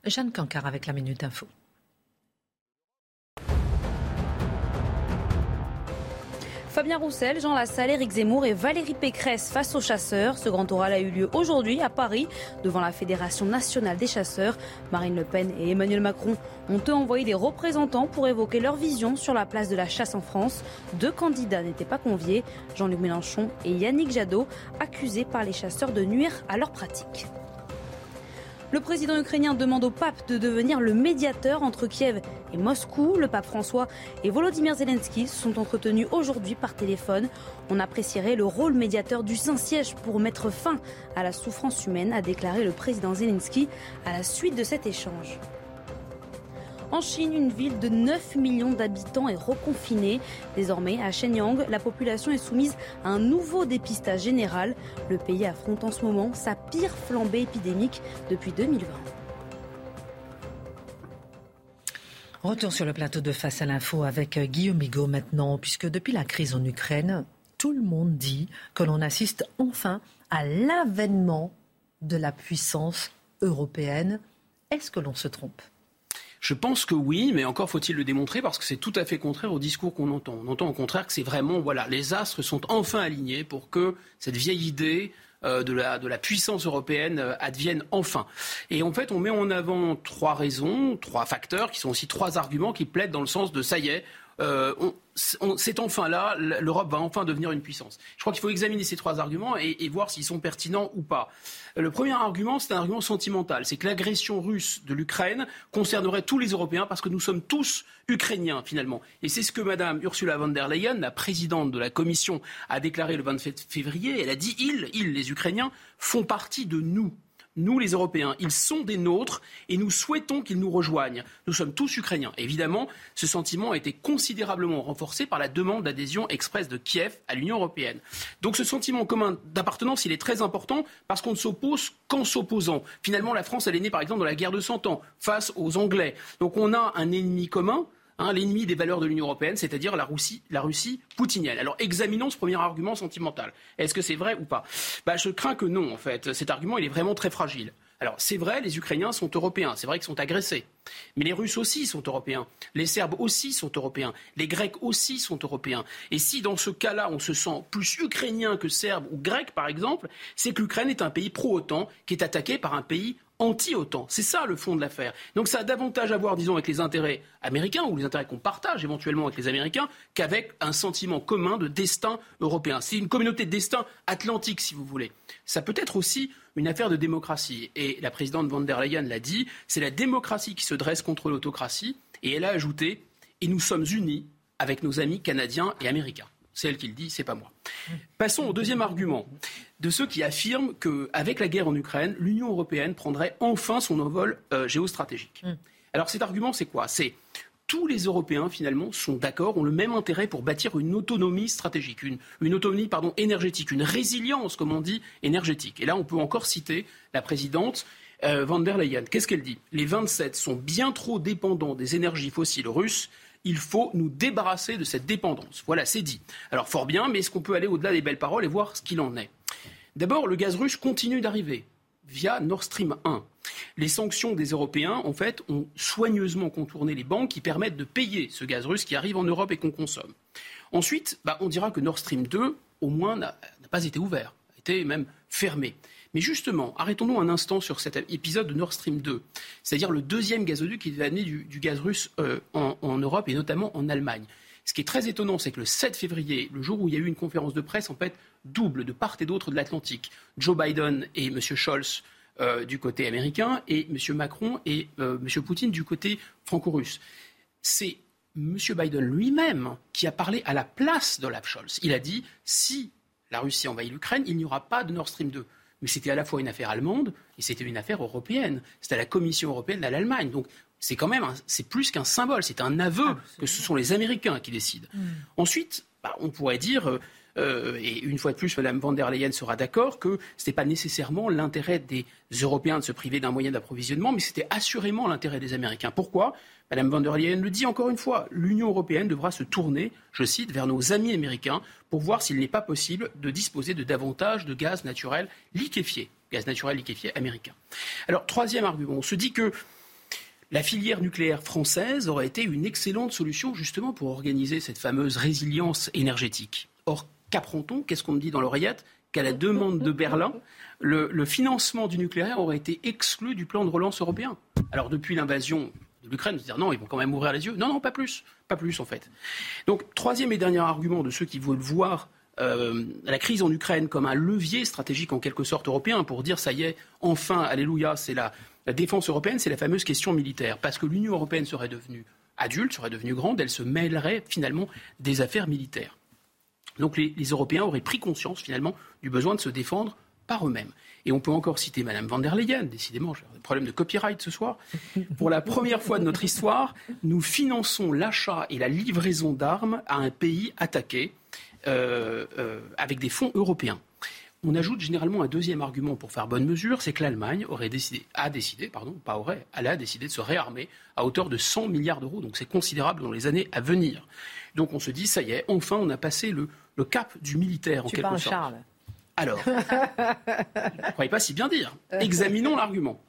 Jeanne Cancard avec la Minute Info. Fabien Roussel, Jean Lassalle, Éric Zemmour et Valérie Pécresse face aux chasseurs. Ce grand oral a eu lieu aujourd'hui à Paris devant la Fédération nationale des chasseurs. Marine Le Pen et Emmanuel Macron ont eux envoyé des représentants pour évoquer leur vision sur la place de la chasse en France. Deux candidats n'étaient pas conviés, Jean-Luc Mélenchon et Yannick Jadot, accusés par les chasseurs de nuire à leur pratique. Le président ukrainien demande au pape de devenir le médiateur entre Kiev et Moscou. Le pape François et Volodymyr Zelensky sont entretenus aujourd'hui par téléphone. On apprécierait le rôle médiateur du Saint-Siège pour mettre fin à la souffrance humaine, a déclaré le président Zelensky à la suite de cet échange. En Chine, une ville de 9 millions d'habitants est reconfinée. Désormais, à Shenyang, la population est soumise à un nouveau dépistage général. Le pays affronte en ce moment sa pire flambée épidémique depuis 2020. Retour sur le plateau de Face à l'info avec Guillaume Bigot maintenant, puisque depuis la crise en Ukraine, tout le monde dit que l'on assiste enfin à l'avènement de la puissance européenne. Est-ce que l'on se trompe? Je pense que oui, mais encore faut-il le démontrer parce que c'est tout à fait contraire au discours qu'on entend. On entend au contraire que c'est vraiment, voilà, les astres sont enfin alignés pour que cette vieille idée euh, de, la, de la puissance européenne euh, advienne enfin. Et en fait, on met en avant trois raisons, trois facteurs qui sont aussi trois arguments qui plaident dans le sens de ça y est, euh, c'est enfin là, l'Europe va enfin devenir une puissance. Je crois qu'il faut examiner ces trois arguments et, voir s'ils sont pertinents ou pas. Le premier argument, c'est un argument sentimental, c'est que l'agression russe de l'Ukraine concernerait tous les Européens parce que nous sommes tous ukrainiens finalement. Et c'est ce que Madame Ursula von der Leyen, la présidente de la Commission, a déclaré le 27 février. Elle a dit ils, ils, les Ukrainiens, font partie de nous nous les Européens. Ils sont des nôtres et nous souhaitons qu'ils nous rejoignent. Nous sommes tous ukrainiens. Évidemment, ce sentiment a été considérablement renforcé par la demande d'adhésion express de Kiev à l'Union européenne. Donc ce sentiment commun d'appartenance, il est très important parce qu'on ne s'oppose qu'en s'opposant. Finalement, la France, elle est née par exemple dans la guerre de Cent Ans face aux Anglais. Donc on a un ennemi commun L'ennemi des valeurs de l'Union européenne, c'est-à-dire la Russie, la Russie poutinienne. Alors examinons ce premier argument sentimental. Est-ce que c'est vrai ou pas? Bah, Je crains que non, en fait. Cet argument, il est vraiment très fragile. Alors c'est vrai, les Ukrainiens sont européens, c'est vrai qu'ils sont agressés. Mais les Russes aussi sont européens, les Serbes aussi sont européens, les Grecs aussi sont européens. Et si dans ce cas-là on se sent plus ukrainien que serbe ou grec par exemple, c'est que l'Ukraine est un pays pro-OTAN qui est attaqué par un pays anti-OTAN. C'est ça le fond de l'affaire. Donc ça a davantage à voir, disons, avec les intérêts américains ou les intérêts qu'on partage éventuellement avec les Américains qu'avec un sentiment commun de destin européen. C'est une communauté de destin atlantique, si vous voulez. Ça peut être aussi une affaire de démocratie. Et la présidente von der Leyen l'a dit, c'est la démocratie qui se dresse contre l'autocratie. Et elle a ajouté, et nous sommes unis avec nos amis canadiens et américains. C'est elle qui le dit, c'est pas moi. Passons au deuxième argument de ceux qui affirment qu'avec la guerre en Ukraine, l'Union européenne prendrait enfin son envol euh, géostratégique. Mm. Alors cet argument, c'est quoi? C'est tous les Européens, finalement, sont d'accord, ont le même intérêt pour bâtir une autonomie stratégique, une, autonomie pardon, énergétique, une résilience, comme on dit, énergétique. Et là, on peut encore citer la présidente euh, van der Leyen. Qu'est-ce qu'elle dit? Les 27 sont bien trop dépendants des énergies fossiles russes il faut nous débarrasser de cette dépendance. Voilà, c'est dit. Alors fort bien, mais est-ce qu'on peut aller au-delà des belles paroles et voir ce qu'il en est? D'abord, le gaz russe continue d'arriver via Nord Stream 1. Les sanctions des Européens, en fait, ont soigneusement contourné les banques qui permettent de payer ce gaz russe qui arrive en Europe et qu'on consomme. Ensuite, bah, on dira que Nord Stream 2, au moins, n'a pas été ouvert, a été même fermé. Mais justement, arrêtons-nous un instant sur cet épisode de Nord Stream 2, c'est-à-dire le deuxième gazoduc qui devait amener du, gaz russe euh, en, Europe et notamment en Allemagne. Ce qui est très étonnant, c'est que le 7 février, le jour où il y a eu une conférence de presse, en fait, double de part et d'autre de l'Atlantique, Joe Biden et M. Scholz euh, du côté américain et M. Macron et euh, M. Poutine du côté franco-russe. C'est M. Biden lui-même qui a parlé à la place d'Olaf Scholz. Il a dit si la Russie envahit l'Ukraine, il n'y aura pas de Nord Stream 2 mais c'était à la fois une affaire allemande et c'était une affaire européenne. C'était à la Commission européenne à l'Allemagne. Donc c'est quand même, c'est plus qu'un symbole, c'est un aveu que ce sont les Américains qui décident. Mm. Ensuite, bah, on pourrait dire, euh, et une fois de plus, Mme van der Leyen sera d'accord, que ce n'était pas nécessairement l'intérêt des Européens de se priver d'un moyen d'approvisionnement, mais c'était assurément l'intérêt des Américains. Pourquoi? Mme van der Leyen le dit encore une fois, l'Union européenne devra se tourner, je cite, vers nos amis américains pour voir s'il n'est pas possible de disposer de davantage de gaz naturel liquéfié, gaz naturel liquéfié américain. Alors, troisième argument, on se dit que la filière nucléaire française aurait été une excellente solution justement pour organiser cette fameuse résilience énergétique. Or, qu'apprend-on Qu'est-ce qu'on me dit dans l'oreillette Qu'à la demande de Berlin, le, financement du nucléaire aurait été exclu du plan de relance européen? Alors, depuis l'invasion de l'Ukraine, dire non, ils vont quand même ouvrir les yeux. Non, non, pas plus. Pas plus, en fait. Donc, troisième et dernier argument de ceux qui veulent voir euh, la crise en Ukraine comme un levier stratégique en quelque sorte européen pour dire ça y est, enfin, alléluia, c'est la défense européenne, c'est la fameuse question militaire. Parce que l'Union européenne serait devenue adulte, serait devenue grande, elle se mêlerait finalement des affaires militaires. Donc les, Européens auraient pris conscience finalement du besoin de se défendre par eux-mêmes. Et on peut encore citer Mme van der Leyen, décidément, j'ai un problème de copyright ce soir. Pour la première fois de notre histoire, nous finançons l'achat et la livraison d'armes à un pays attaqué euh, euh, avec des fonds européens. On ajoute généralement un deuxième argument pour faire bonne mesure, c'est que l'Allemagne aurait décidé, a décidé, pardon, pas aurait, elle a décidé de se réarmer à hauteur de 100 milliards d'euros. Donc c'est considérable dans les années à venir. Donc on se dit, ça y est, enfin on a passé le, cap du militaire en quelque sorte. Charles. Alors, je ne croyez pas si bien dire. Examinons l'argument.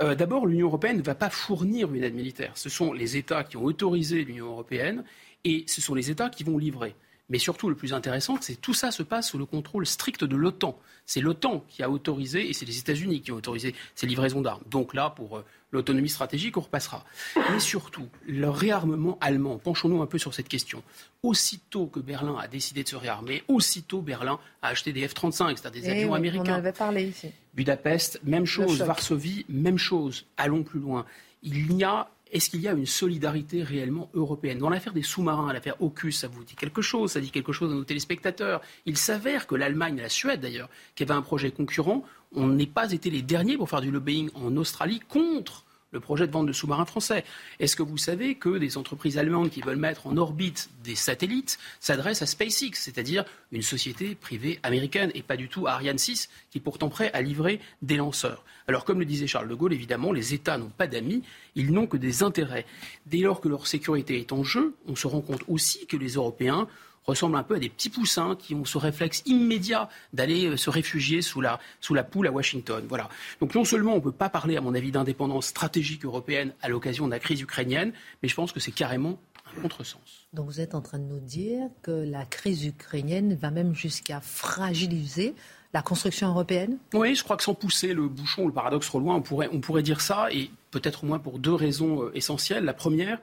Euh, d'abord, l'Union européenne ne va pas fournir une aide militaire. Ce sont les États qui ont autorisé l'Union européenne et ce sont les États qui vont livrer. Mais surtout, le plus intéressant, c'est que tout ça se passe sous le contrôle strict de l'OTAN. C'est l'OTAN qui a autorisé, et c'est les États-Unis qui ont autorisé ces livraisons d'armes. Donc là, pour euh, l'autonomie stratégique, on repassera. Mais surtout, le réarmement allemand, penchons-nous un peu sur cette question. Aussitôt que Berlin a décidé de se réarmer, aussitôt Berlin a acheté des F-35, c'est-à-dire des eh avions américains. On en avait parlé ici. Budapest, même chose. Varsovie, même chose. Allons plus loin. Il y a est-ce qu'il y a une solidarité réellement européenne? Dans l'affaire des sous-marins, l'affaire AUKUS, ça vous dit quelque chose, ça dit quelque chose à nos téléspectateurs? Il s'avère que l'Allemagne la Suède, d'ailleurs, qui avaient un projet concurrent, on n'est pas été les derniers pour faire du lobbying en Australie contre le projet de vente de sous-marins français. Est-ce que vous savez que des entreprises allemandes qui veulent mettre en orbite des satellites s'adressent à SpaceX, c'est-à-dire une société privée américaine, et pas du tout à Ariane 6, qui est pourtant prêt à livrer des lanceurs? Alors, comme le disait Charles de Gaulle, évidemment, les États n'ont pas d'amis, ils n'ont que des intérêts. Dès lors que leur sécurité est en jeu, on se rend compte aussi que les Européens ressemblent un peu à des petits poussins qui ont ce réflexe immédiat d'aller euh, se réfugier sous la, sous la poule à Washington. Voilà. Donc non seulement on ne peut pas parler, à mon avis, d'indépendance stratégique européenne à l'occasion de la crise ukrainienne, mais je pense que c'est carrément un contresens. Donc vous êtes en train de nous dire que la crise ukrainienne va même jusqu'à fragiliser la construction européenne? Oui, je crois que sans pousser le bouchon, le paradoxe trop loin, on pourrait, on pourrait dire ça, et peut-être au moins pour deux raisons euh, essentielles. La première,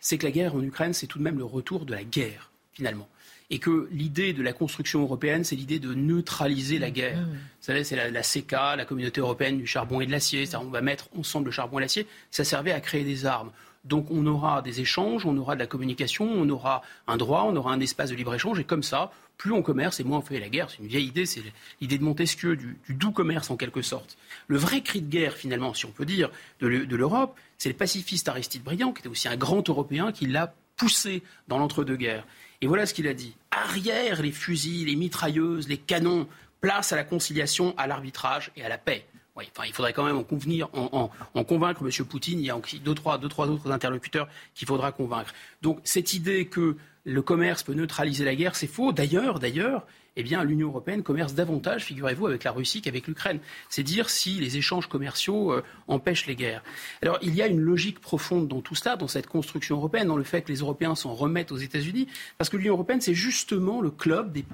c'est que la guerre en Ukraine, c'est tout de même le retour de la guerre, finalement et que l'idée de la construction européenne, c'est l'idée de neutraliser la guerre. Mmh. Vous savez, c'est la, la, CECA, la communauté européenne du charbon et de l'acier. On va mettre ensemble le charbon et l'acier. Ça servait à créer des armes. Donc on aura des échanges, on aura de la communication, on aura un droit, on aura un espace de libre-échange. Et comme ça, plus on commerce et moins on fait la guerre. C'est une vieille idée, c'est l'idée de Montesquieu, du, doux commerce en quelque sorte. Le vrai cri de guerre, finalement, si on peut dire, de l'Europe, c'est le pacifiste Aristide Briand, qui était aussi un grand Européen, qui l'a poussé dans l'entre-deux-guerres. Et voilà ce qu'il a dit. Arrière les fusils, les mitrailleuses, les canons, place à la conciliation, à l'arbitrage et à la paix. enfin, il faudrait quand même en convenir, en, convaincre M. Poutine. Il y a deux, trois, deux, trois autres interlocuteurs qu'il faudra convaincre. Donc cette idée que le commerce peut neutraliser la guerre, c'est faux. D'ailleurs, d'ailleurs, eh bien, l'Union européenne commerce davantage, figurez-vous, avec la Russie qu'avec l'Ukraine. C'est dire si les échanges commerciaux euh, empêchent les guerres. Alors, il y a une logique profonde dans tout cela, dans cette construction européenne, dans le fait que les Européens s'en remettent aux États-Unis, parce que l'Union européenne, c'est justement le club des,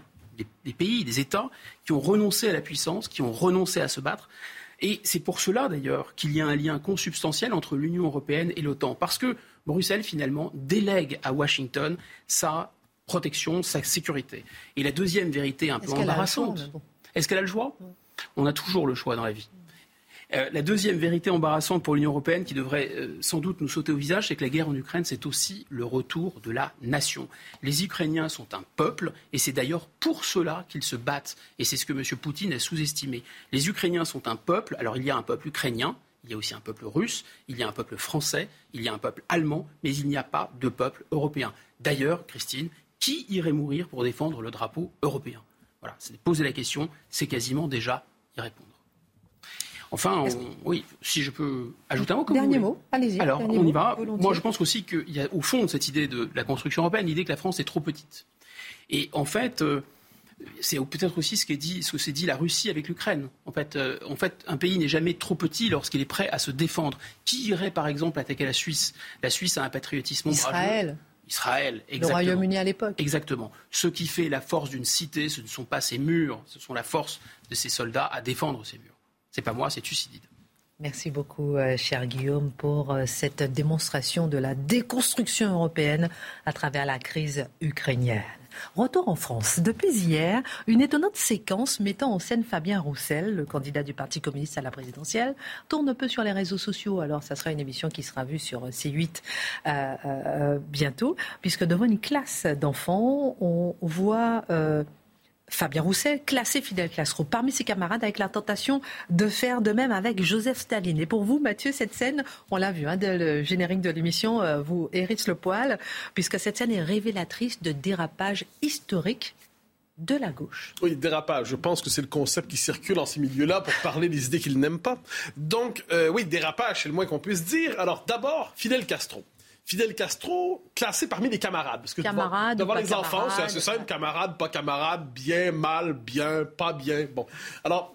des pays, des États qui ont renoncé à la puissance, qui ont renoncé à se battre. Et c'est pour cela, d'ailleurs, qu'il y a un lien consubstantiel entre l'Union européenne et l'OTAN. Parce que Bruxelles, finalement, délègue à Washington sa protection, sa sécurité. Et la deuxième vérité un peu embarrassante, est-ce qu'elle a le choix? On a toujours le choix dans la vie. Euh, la deuxième vérité embarrassante pour l'Union européenne, qui devrait euh, sans doute nous sauter au visage, c'est que la guerre en Ukraine, c'est aussi le retour de la nation. Les Ukrainiens sont un peuple, et c'est d'ailleurs pour cela qu'ils se battent. Et c'est ce que M. Poutine a sous-estimé. Les Ukrainiens sont un peuple. Alors il y a un peuple ukrainien, il y a aussi un peuple russe, il y a un peuple français, il y a un peuple allemand, mais il n'y a pas de peuple européen. D'ailleurs, Christine, qui irait mourir pour défendre le drapeau européen? Voilà, c'est poser la question, c'est quasiment déjà y répondre. Enfin, oui, si je peux ajouter un mot. Comme Dernier mot, allez-y. Alors, on y va. Moi, je pense aussi qu'il y a au fond de cette idée de la construction européenne l'idée que la France est trop petite. Et en fait, euh, c'est peut-être aussi ce qu'est dit, ce que s'est dit la Russie avec l'Ukraine. En fait, euh, en fait, un pays n'est jamais trop petit lorsqu'il est prêt à se défendre. Qui irait, par exemple, attaquer la Suisse? La Suisse a un patriotisme Israël. Israël, exactement. Le Royaume-Uni à l'époque. Exactement. Ce qui fait la force d'une cité, ce ne sont pas ses murs, ce sont la force de ses soldats à défendre ces murs. C'est pas moi, c'est Thucydide. Merci beaucoup, euh, cher Guillaume, pour euh, cette démonstration de la déconstruction européenne à travers la crise ukrainienne. Retour en France. Depuis hier, une étonnante séquence mettant en scène Fabien Roussel, le candidat du Parti communiste à la présidentielle, tourne un peu sur les réseaux sociaux. Alors, ça sera une émission qui sera vue sur C8 euh, bientôt, puisque devant une classe d'enfants, on voit Fabien Roussel, classé Fidel Castro parmi ses camarades avec la tentation de faire de même avec Joseph Staline. Et pour vous, Mathieu, cette scène, on l'a vu, hein, le générique de l'émission euh, vous hérisse le poil, puisque cette scène est révélatrice de dérapage historique de la gauche. Oui, dérapage. Je pense que c'est le concept qui circule en ces milieux-là pour parler des idées qu'ils n'aiment pas. Donc, euh, oui, dérapage, c'est le moins qu'on puisse dire. Alors, d'abord, Fidel Castro. Fidel Castro classé parmi les camarades. Parce que devant, les enfants, c'est assez simple, camarade, pas camarade, bien, mal, bien, pas bien. Bon. Alors,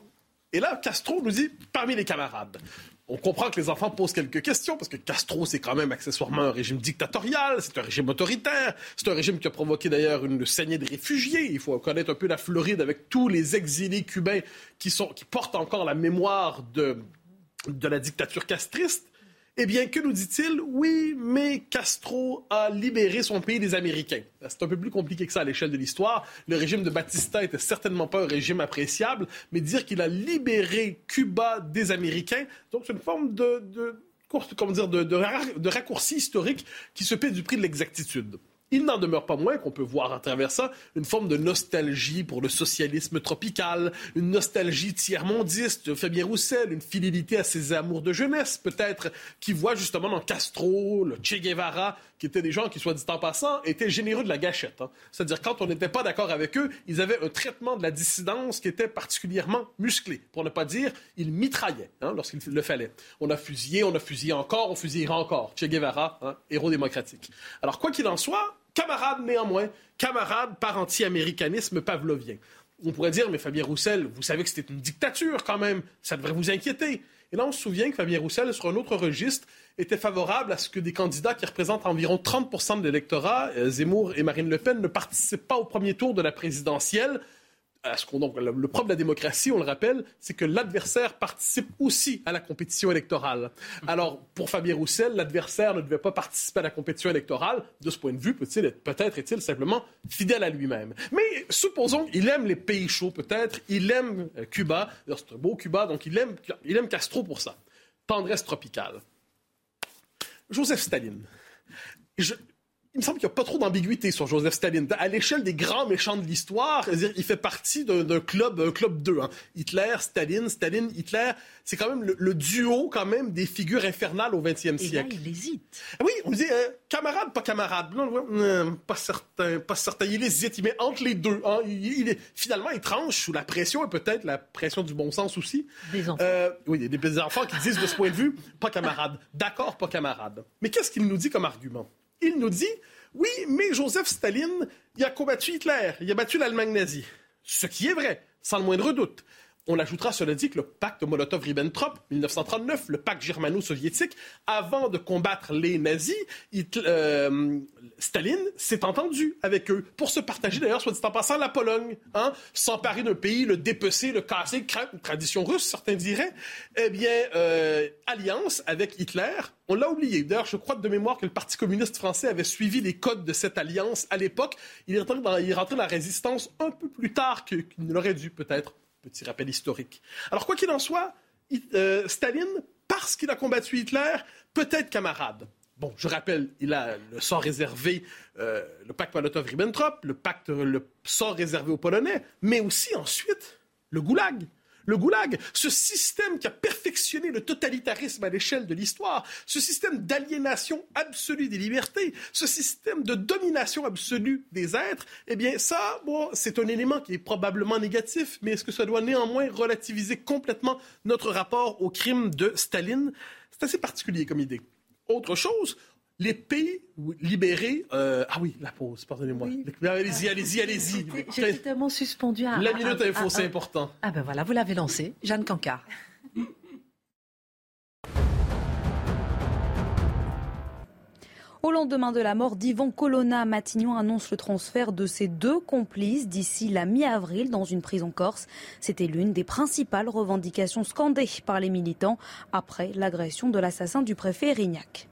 et là, Castro nous dit parmi les camarades. On comprend que les enfants posent quelques questions, parce que Castro, c'est quand même accessoirement un régime dictatorial, c'est un régime autoritaire, c'est un régime qui a provoqué d'ailleurs une saignée de réfugiés. Il faut connaître un peu la Floride avec tous les exilés cubains qui, sont, qui portent encore la mémoire de, de la dictature castriste. Eh bien, que nous dit-il? Oui, mais Castro a libéré son pays des Américains. C'est un peu plus compliqué que ça à l'échelle de l'histoire. Le régime de Batista était certainement pas un régime appréciable, mais dire qu'il a libéré Cuba des Américains, donc c'est une forme de, de, comment dire, de, de raccourci historique qui se paie du prix de l'exactitude. Il n'en demeure pas moins qu'on peut voir à travers ça une forme de nostalgie pour le socialisme tropical, une nostalgie tiers-mondiste de Fabien Roussel, une fidélité à ses amours de jeunesse, peut-être, qui voit justement dans Castro, le Che Guevara, qui étaient des gens qui, soit dit en passant, étaient généreux de la gâchette. Hein. C'est-à-dire, quand on n'était pas d'accord avec eux, ils avaient un traitement de la dissidence qui était particulièrement musclé. Pour ne pas dire, ils mitraillaient hein, lorsqu'il le fallait. On a fusillé, on a fusillé encore, on fusillera encore. Che Guevara, hein, héros démocratique. Alors, quoi qu'il en soit, camarade néanmoins, camarade par anti-américanisme pavlovien. On pourrait dire, mais Fabien Roussel, vous savez que c'était une dictature quand même, ça devrait vous inquiéter. Et là, on se souvient que Fabien Roussel, sur un autre registre, était favorable à ce que des candidats qui représentent environ 30 de l'électorat, euh, Zemmour et Marine Le Pen, ne participent pas au premier tour de la présidentielle le problème de la démocratie, on le rappelle, c'est que l'adversaire participe aussi à la compétition électorale. Alors, pour Fabien Roussel, l'adversaire ne devait pas participer à la compétition électorale. De ce point de vue, peut-être est-il simplement fidèle à lui-même. Mais supposons qu'il aime les pays chauds, peut-être. Il aime euh, Cuba. C'est un beau Cuba, donc il aime, il aime Castro pour ça. Tendresse tropicale. Joseph Staline. Je, il me semble qu'il n'y a pas trop d'ambiguïté sur Joseph Staline. À l'échelle des grands méchants de l'histoire, il fait partie d'un club, un club 2. Hein. Hitler, Staline, Staline, Hitler. C'est quand même le, duo quand même des figures infernales au XXe siècle. Et là, il hésite. Oui, on dit euh, camarade, pas camarade. Non, euh, pas certain, pas certain. Il hésite, il met entre les deux. Hein. Il, est, finalement, il tranche sous la pression et peut-être la pression du bon sens aussi. Des enfants. Euh, oui, des, des enfants qui disent de ce point de vue, pas camarade. D'accord, pas camarade. Mais qu'est-ce qu'il nous dit comme argument? Il nous dit oui, mais Joseph Staline, il a combattu Hitler, il a battu l'Allemagne nazie. Ce qui est vrai, sans le moindre doute. On ajoutera cela dit que le pacte Molotov-Ribbentrop, 1939, le pacte germano-soviétique, avant de combattre les nazis, euh, Staline s'est entendu avec eux pour se partager d'ailleurs, soit dit en passant, la Pologne, hein, s'emparer d'un pays, le dépecer, le casser, tradition russe, certains diraient. Eh bien, euh, alliance avec Hitler, on l'a oublié. D'ailleurs, je crois de mémoire que le Parti communiste français avait suivi les codes de cette alliance à l'époque. Il est rentré dans, dans la résistance un peu plus tard qu'il ne l'aurait dû, peut-être. Petit rappel historique. Alors, quoi qu'il en soit, euh, Staline, parce qu'il a combattu Hitler, peut être camarade. Bon, je rappelle, il a le sort réservé, euh, le pacte Molotov-Ribbentrop, le pacte, le sort réservé aux Polonais, mais aussi ensuite le goulag. Le goulag, ce système qui a perfectionné le totalitarisme à l'échelle de l'histoire, ce système d'aliénation absolue des libertés, ce système de domination absolue des êtres, eh bien ça, bon, c'est un élément qui est probablement négatif, mais est-ce que ça doit néanmoins relativiser complètement notre rapport au crime de Staline? C'est assez particulier comme idée. Autre chose, les pays libérés. Euh, ah oui, la pause, pardonnez-moi. Allez-y, allez-y, allez-y. J'étais tellement suspendu à. La minute info, c'est important. Ah ben voilà, vous l'avez lancé. Jeanne Cancard. Au lendemain de la mort d'Ivan Colonna, Matignon annonce le transfert de ses deux complices d'ici la mi-avril dans une prison corse. C'était l'une des principales revendications scandées par les militants après l'agression de l'assassin du préfet Erignac.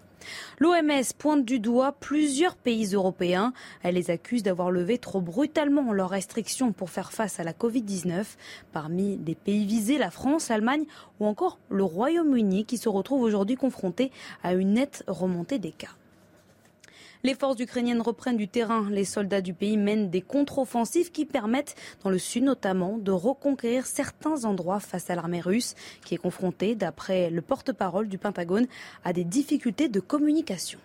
L'OMS pointe du doigt plusieurs pays européens. Elle les accuse d'avoir levé trop brutalement leurs restrictions pour faire face à la Covid-19. Parmi les pays visés, la France, l'Allemagne ou encore le Royaume-Uni qui se retrouve aujourd'hui confronté à une nette remontée des cas. Les forces ukrainiennes reprennent du terrain. Les soldats du pays mènent des contre-offensives qui permettent, dans le sud notamment, de reconquérir certains endroits face à l'armée russe, qui est confrontée, d'après le porte-parole du Pentagone, à des difficultés de communication.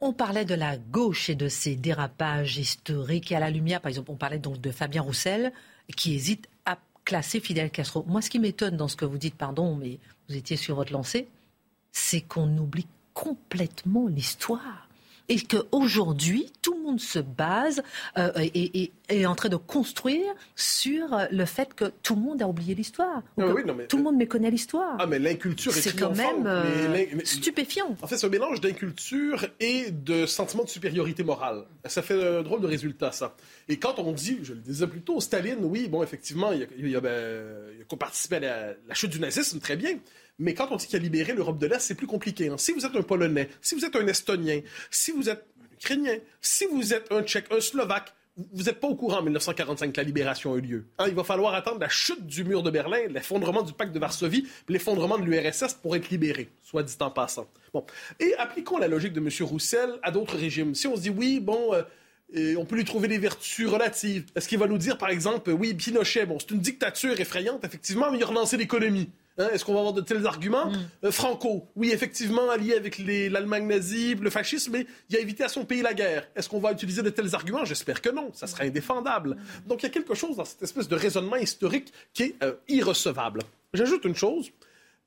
On parlait de la gauche et de ses dérapages historiques et à la lumière, par exemple, on parlait donc de Fabien Roussel qui hésite à classer Fidel Castro. Moi, ce qui m'étonne dans ce que vous dites, pardon, mais vous étiez sur votre lancée, c'est qu'on oublie complètement l'histoire et qu'aujourd'hui, tout le monde se base euh, et, est en train de construire sur le fait que tout le monde a oublié l'histoire. tout le monde méconnaît l'histoire. Ah, mais l'inculture est, quand même euh, stupéfiant. En fait, c'est un mélange d'inculture et de sentiment de supériorité morale. Ça fait un drôle de résultat, ça. Et quand on dit, je le disais plus tôt, Staline, oui, bon, effectivement, il a, il a, ben, participé à la, la chute du nazisme, très bien. Mais quand on dit qu'il a libéré l'Europe de l'Est, c'est plus compliqué. Hein. Si vous êtes un Polonais, si vous êtes un Estonien, si vous êtes un Ukrainien, si vous êtes un Tchèque, un Slovaque, vous n'êtes pas au courant en 1945 que la libération a eu lieu. Hein, il va falloir attendre la chute du mur de Berlin, l'effondrement du pacte de Varsovie, l'effondrement de l'URSS pour être libéré, soit dit en passant. Bon. Et appliquons la logique de M. Roussel à d'autres régimes. Si on se dit, oui, bon, euh, on peut lui trouver des vertus relatives. Est-ce qu'il va nous dire, par exemple, oui, Pinochet, bon, c'est une dictature effrayante, effectivement, mais il a relancé l'économie. Hein, est-ce qu'on va avoir de tels arguments? Mm. euh, Franco, oui, effectivement, allié avec l'Allemagne nazie, le fascisme, mais il a évité à son pays la guerre. Est-ce qu'on va utiliser de tels arguments? J'espère que non. Ça serait indéfendable. Mm. Donc il y a quelque chose dans cette espèce de raisonnement historique qui est euh, irrecevable. J'ajoute une chose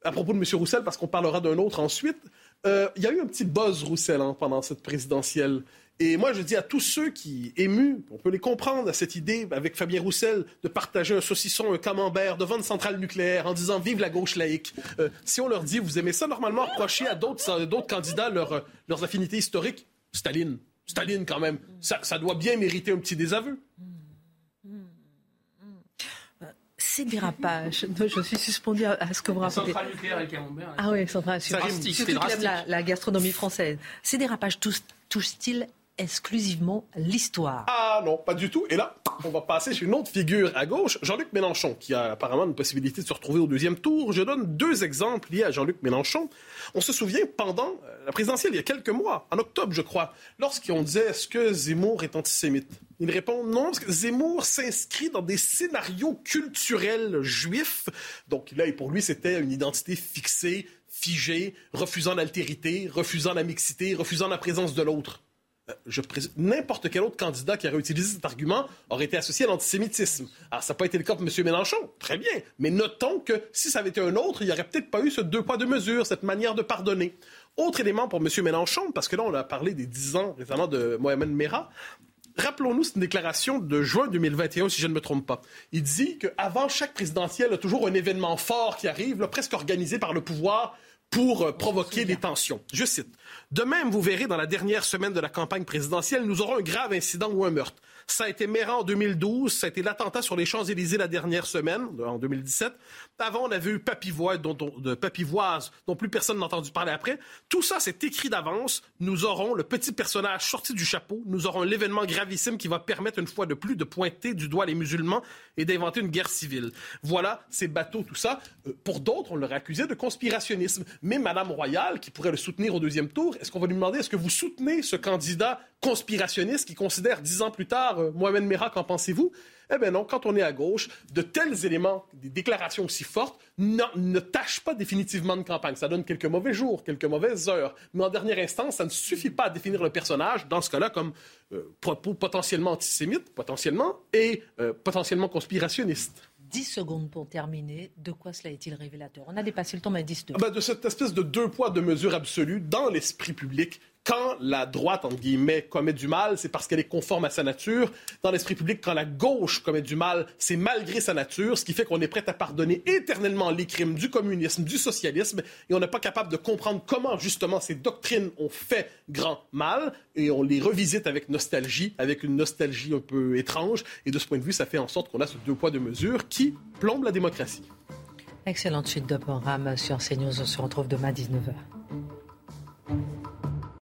à propos de M. Roussel, parce qu'on parlera d'un autre ensuite. Euh, il y a eu un petit buzz Roussel hein, pendant cette présidentielle. Et moi, je dis à tous ceux qui, émus, on peut les comprendre à cette idée, avec Fabien Roussel, de partager un saucisson, un camembert devant une centrale nucléaire en disant Vive la gauche laïque. Euh, si on leur dit, vous aimez ça, normalement, reprocher à d'autres, d'autres candidats leur, leurs affinités historiques, Staline. Staline, quand même. Ça, ça doit bien mériter un petit désaveu. ces dérapages. je suis suspendu à, ce que vous racontez. Centrale nucléaire et camembert. Ah oui, centrale nucléaire. Surtout la, la gastronomie française. Ces dérapages touchent-ils exclusivement l'histoire. Ah non, pas du tout. Et là, on va passer sur une autre figure à gauche, Jean-Luc Mélenchon, qui a apparemment une possibilité de se retrouver au deuxième tour. Je donne deux exemples liés à Jean-Luc Mélenchon. On se souvient pendant euh, la présidentielle, il y a quelques mois, en octobre, je crois, lorsqu'on disait est-ce que Zemmour est antisémite? Il répond non, parce que Zemmour s'inscrit dans des scénarios culturels juifs. Donc là, pour lui, c'était une identité fixée, figée, refusant l'altérité, refusant la mixité, refusant la présence de l'autre. N'importe quel autre candidat qui aurait utilisé cet argument aurait été associé à l'antisémitisme. Alors, ça n'a pas été le cas pour M. Mélenchon, très bien. Mais notons que si ça avait été un autre, il n'y aurait peut-être pas eu ce deux poids, deux mesures, cette manière de pardonner. Autre élément pour M. Mélenchon, parce que là, on a parlé des dix ans récemment de Mohamed Merah. Rappelons-nous, c'est une déclaration de juin 2021, si je ne me trompe pas. Il dit qu'avant chaque présidentielle, il y a toujours un événement fort qui arrive, presque organisé par le pouvoir pour euh, provoquer des tensions. Je cite. De même, vous verrez dans la dernière semaine de la campagne présidentielle, nous aurons un grave incident ou un meurtre. Ça a été Méran en 2012, ça a été l'attentat sur les Champs-Élysées la dernière semaine, en 2017. Avant, on avait eu Papivoise, dont, de Papivoise, dont plus personne n'a entendu parler après. Tout ça, c'est écrit d'avance. Nous aurons le petit personnage sorti du chapeau. Nous aurons l'événement gravissime qui va permettre une fois de plus de pointer du doigt les musulmans et d'inventer une guerre civile. Voilà, ces bateaux, tout ça. Euh, pour d'autres, on l'aurait accusé de conspirationnisme. Mais Madame Royale, qui pourrait le soutenir au deuxième tour, est-ce qu'on va lui demander est-ce que vous soutenez ce candidat conspirationnistes qui considèrent dix ans plus tard, euh, Mohamed Merah, qu'en pensez-vous? Eh bien non, quand on est à gauche, de tels éléments, des déclarations aussi fortes, ne tâchent pas définitivement de campagne. Ça donne quelques mauvais jours, quelques mauvaises heures. Mais en dernière instance, ça ne suffit pas à définir le personnage, dans ce cas-là, comme euh, potentiellement antisémite, potentiellement, et euh, potentiellement conspirationniste. 10 secondes pour terminer. De quoi cela est-il révélateur? On a dépassé le temps, mais 10 secondes. Ah ben, de cette espèce de deux poids, deux mesures absolues dans l'esprit public quand la droite, entre guillemets, commet du mal, c'est parce qu'elle est conforme à sa nature. Dans l'esprit public, quand la gauche commet du mal, c'est malgré sa nature, ce qui fait qu'on est prêt à pardonner éternellement les crimes du communisme, du socialisme, et on n'est pas capable de comprendre comment, justement, ces doctrines ont fait grand mal, et on les revisite avec nostalgie, avec une nostalgie un peu étrange, et de ce point de vue, ça fait en sorte qu'on a ce deux poids, deux mesures qui plombe la démocratie. Excellente suite de programme sur CNews. On se retrouve demain à 19h.